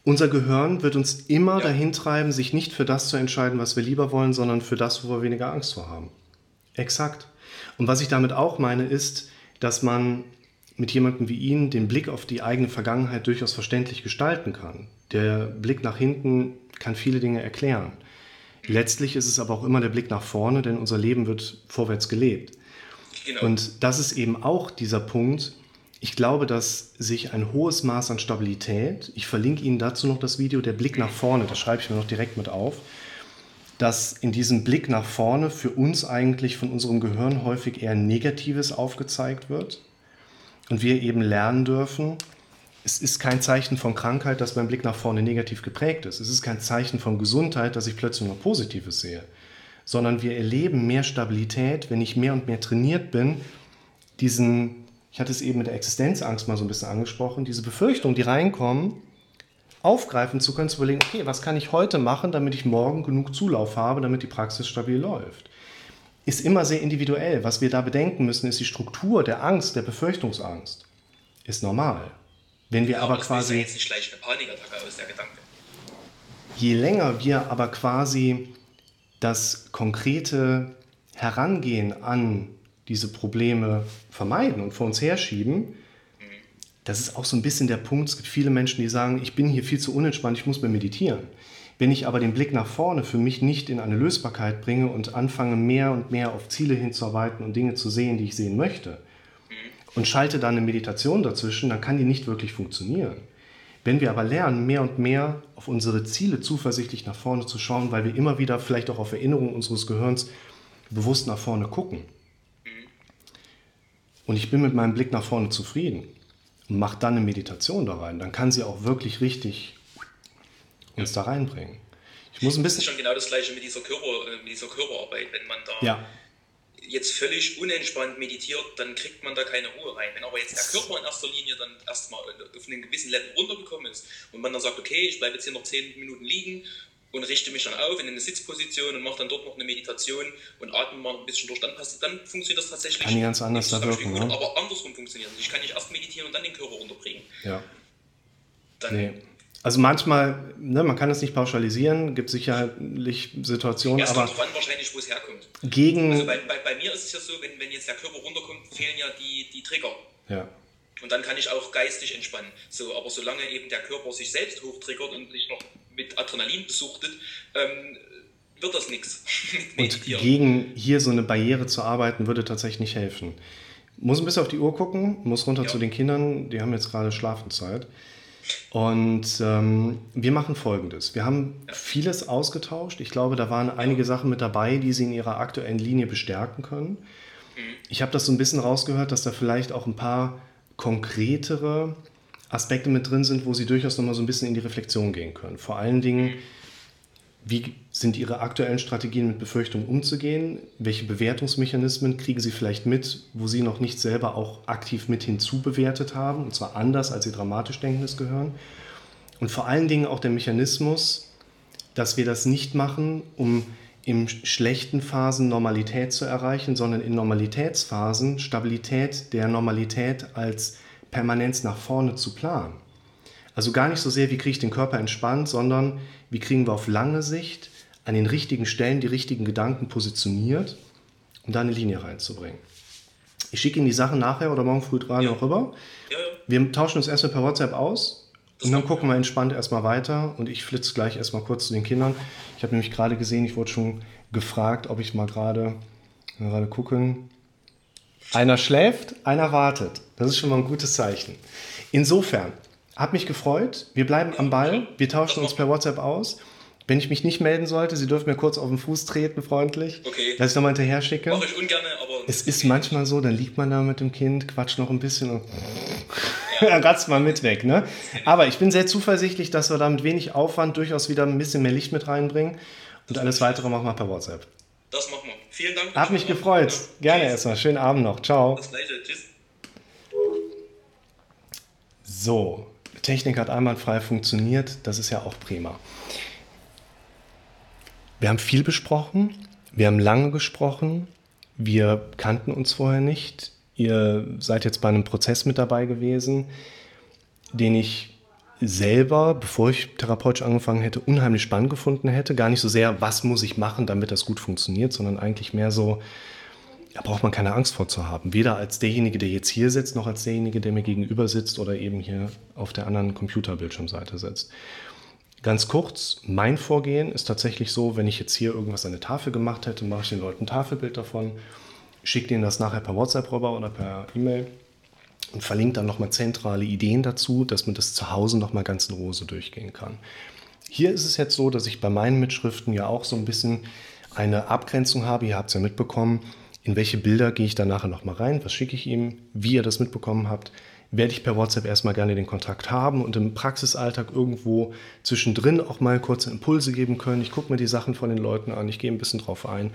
Unser Gehirn wird uns immer ja. dahin treiben, sich nicht für das zu entscheiden, was wir lieber wollen, sondern für das, wo wir weniger Angst vor haben. Exakt. Und was ich damit auch meine, ist, dass man mit jemandem wie Ihnen den Blick auf die eigene Vergangenheit durchaus verständlich gestalten kann. Der Blick nach hinten kann viele Dinge erklären. Letztlich ist es aber auch immer der Blick nach vorne, denn unser Leben wird vorwärts gelebt. Genau. Und das ist eben auch dieser Punkt. Ich glaube, dass sich ein hohes Maß an Stabilität, ich verlinke Ihnen dazu noch das Video, der Blick nach vorne, das schreibe ich mir noch direkt mit auf, dass in diesem Blick nach vorne für uns eigentlich von unserem Gehirn häufig eher Negatives aufgezeigt wird und wir eben lernen dürfen, es ist kein Zeichen von Krankheit, dass mein Blick nach vorne negativ geprägt ist. Es ist kein Zeichen von Gesundheit, dass ich plötzlich nur Positives sehe. Sondern wir erleben mehr Stabilität, wenn ich mehr und mehr trainiert bin, diesen, ich hatte es eben mit der Existenzangst mal so ein bisschen angesprochen, diese Befürchtungen, die reinkommen, aufgreifen zu können, zu überlegen, okay, was kann ich heute machen, damit ich morgen genug Zulauf habe, damit die Praxis stabil läuft ist immer sehr individuell. Was wir da bedenken müssen, ist die Struktur der Angst, der Befürchtungsangst. Ist normal. Wenn wir ja, aber quasi. jetzt nicht gleich eine Panikattacke aus der Gedanke. Je länger wir aber quasi das konkrete Herangehen an diese Probleme vermeiden und vor uns herschieben, mhm. das ist auch so ein bisschen der Punkt. Es gibt viele Menschen, die sagen, ich bin hier viel zu unentspannt, ich muss mehr meditieren. Wenn ich aber den Blick nach vorne für mich nicht in eine Lösbarkeit bringe und anfange mehr und mehr auf Ziele hinzuarbeiten und Dinge zu sehen, die ich sehen möchte, und schalte dann eine Meditation dazwischen, dann kann die nicht wirklich funktionieren. Wenn wir aber lernen, mehr und mehr auf unsere Ziele zuversichtlich nach vorne zu schauen, weil wir immer wieder vielleicht auch auf Erinnerungen unseres Gehirns bewusst nach vorne gucken. Und ich bin mit meinem Blick nach vorne zufrieden und mache dann eine Meditation da rein, dann kann sie auch wirklich richtig uns da reinbringen. Ich muss ein bisschen. Das ist schon genau das Gleiche mit dieser, Körper, äh, mit dieser Körperarbeit. Wenn man da ja. jetzt völlig unentspannt meditiert, dann kriegt man da keine Ruhe rein. Wenn aber jetzt der Körper in erster Linie dann erstmal auf einen gewissen Level runtergekommen ist und man dann sagt, okay, ich bleibe jetzt hier noch 10 Minuten liegen und richte mich dann auf in eine Sitzposition und mache dann dort noch eine Meditation und atme mal ein bisschen durch, dann, passt, dann funktioniert das tatsächlich. Kann ganz anders da wirken, ne? Aber andersrum funktioniert es. Ich kann nicht erst meditieren und dann den Körper runterbringen. Ja. Dann nee. Also manchmal, ne, man kann es nicht pauschalisieren, gibt sicherlich Situationen, ja, es aber... kommt an wahrscheinlich, wo es herkommt. Gegen... Also bei, bei, bei, mir ist es ja so, wenn, wenn jetzt der Körper runterkommt, fehlen ja die, die Trigger. Ja. Und dann kann ich auch geistig entspannen. So, aber solange eben der Körper sich selbst hochtriggert und sich noch mit Adrenalin besuchtet, ähm, wird das nichts. Und gegen hier so eine Barriere zu arbeiten, würde tatsächlich nicht helfen. Muss ein bisschen auf die Uhr gucken, muss runter ja. zu den Kindern, die haben jetzt gerade Schlafenszeit. Und ähm, wir machen Folgendes. Wir haben vieles ausgetauscht. Ich glaube, da waren einige Sachen mit dabei, die Sie in Ihrer aktuellen Linie bestärken können. Ich habe das so ein bisschen rausgehört, dass da vielleicht auch ein paar konkretere Aspekte mit drin sind, wo sie durchaus nochmal so ein bisschen in die Reflexion gehen können. Vor allen Dingen, wie sind Ihre aktuellen Strategien mit Befürchtungen umzugehen? Welche Bewertungsmechanismen kriegen Sie vielleicht mit, wo Sie noch nicht selber auch aktiv mit hinzubewertet haben, und zwar anders, als Sie dramatisch denken, es gehören? Und vor allen Dingen auch der Mechanismus, dass wir das nicht machen, um in schlechten Phasen Normalität zu erreichen, sondern in Normalitätsphasen Stabilität der Normalität als Permanenz nach vorne zu planen. Also gar nicht so sehr, wie kriege ich den Körper entspannt, sondern wie kriegen wir auf lange Sicht an den richtigen Stellen die richtigen Gedanken positioniert, um da eine Linie reinzubringen. Ich schicke Ihnen die Sachen nachher oder morgen früh dran ja. noch rüber. Ja, ja. Wir tauschen uns erstmal per WhatsApp aus das und dann gucken wir entspannt erstmal weiter und ich flitze gleich erstmal kurz zu den Kindern. Ich habe nämlich gerade gesehen, ich wurde schon gefragt, ob ich mal gerade gerade gucken. Einer schläft, einer wartet. Das ist schon mal ein gutes Zeichen. Insofern, hat mich gefreut. Wir bleiben am Ball. Wir tauschen uns per WhatsApp aus. Wenn ich mich nicht melden sollte, Sie dürfen mir kurz auf den Fuß treten, freundlich. Okay. Dass ich nochmal hinterher schicke. Mache ich ungern, aber. Es ist manchmal so, dann liegt man da mit dem Kind, quatscht noch ein bisschen und ja. ratzt mal mit weg. Ne? Aber ich bin sehr zuversichtlich, dass wir da mit wenig Aufwand durchaus wieder ein bisschen mehr Licht mit reinbringen. Und alles weitere machen wir per WhatsApp. Das machen wir. Vielen Dank. Hat mich gefreut. Ja. Gerne erstmal. Schönen Abend noch. Ciao. Das gleiche. Tschüss. So, Technik hat einwandfrei funktioniert. Das ist ja auch prima. Wir haben viel besprochen. Wir haben lange gesprochen. Wir kannten uns vorher nicht. Ihr seid jetzt bei einem Prozess mit dabei gewesen, den ich selber, bevor ich therapeutisch angefangen hätte, unheimlich spannend gefunden hätte. Gar nicht so sehr, was muss ich machen, damit das gut funktioniert, sondern eigentlich mehr so, da braucht man keine Angst vor zu haben. Weder als derjenige, der jetzt hier sitzt, noch als derjenige, der mir gegenüber sitzt oder eben hier auf der anderen Computerbildschirmseite sitzt. Ganz kurz, mein Vorgehen ist tatsächlich so, wenn ich jetzt hier irgendwas an der Tafel gemacht hätte, mache ich den Leuten ein Tafelbild davon, schicke denen das nachher per WhatsApp rüber oder per E-Mail und verlinke dann nochmal zentrale Ideen dazu, dass man das zu Hause nochmal ganz in so durchgehen kann. Hier ist es jetzt so, dass ich bei meinen Mitschriften ja auch so ein bisschen eine Abgrenzung habe. Ihr habt es ja mitbekommen, in welche Bilder gehe ich dann nachher nochmal rein, was schicke ich ihm, wie ihr das mitbekommen habt, werde ich per WhatsApp erstmal gerne den Kontakt haben und im Praxisalltag irgendwo zwischendrin auch mal kurze Impulse geben können. Ich gucke mir die Sachen von den Leuten an, ich gehe ein bisschen drauf ein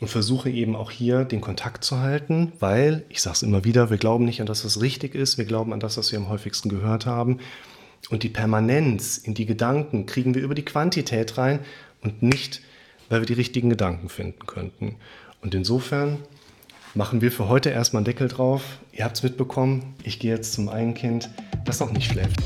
und versuche eben auch hier den Kontakt zu halten, weil, ich sage es immer wieder, wir glauben nicht an das, was richtig ist, wir glauben an das, was wir am häufigsten gehört haben. Und die Permanenz in die Gedanken kriegen wir über die Quantität rein und nicht, weil wir die richtigen Gedanken finden könnten. Und insofern machen wir für heute erstmal einen Deckel drauf. Ihr habt es mitbekommen, ich gehe jetzt zum einen Kind, das noch nicht schläft.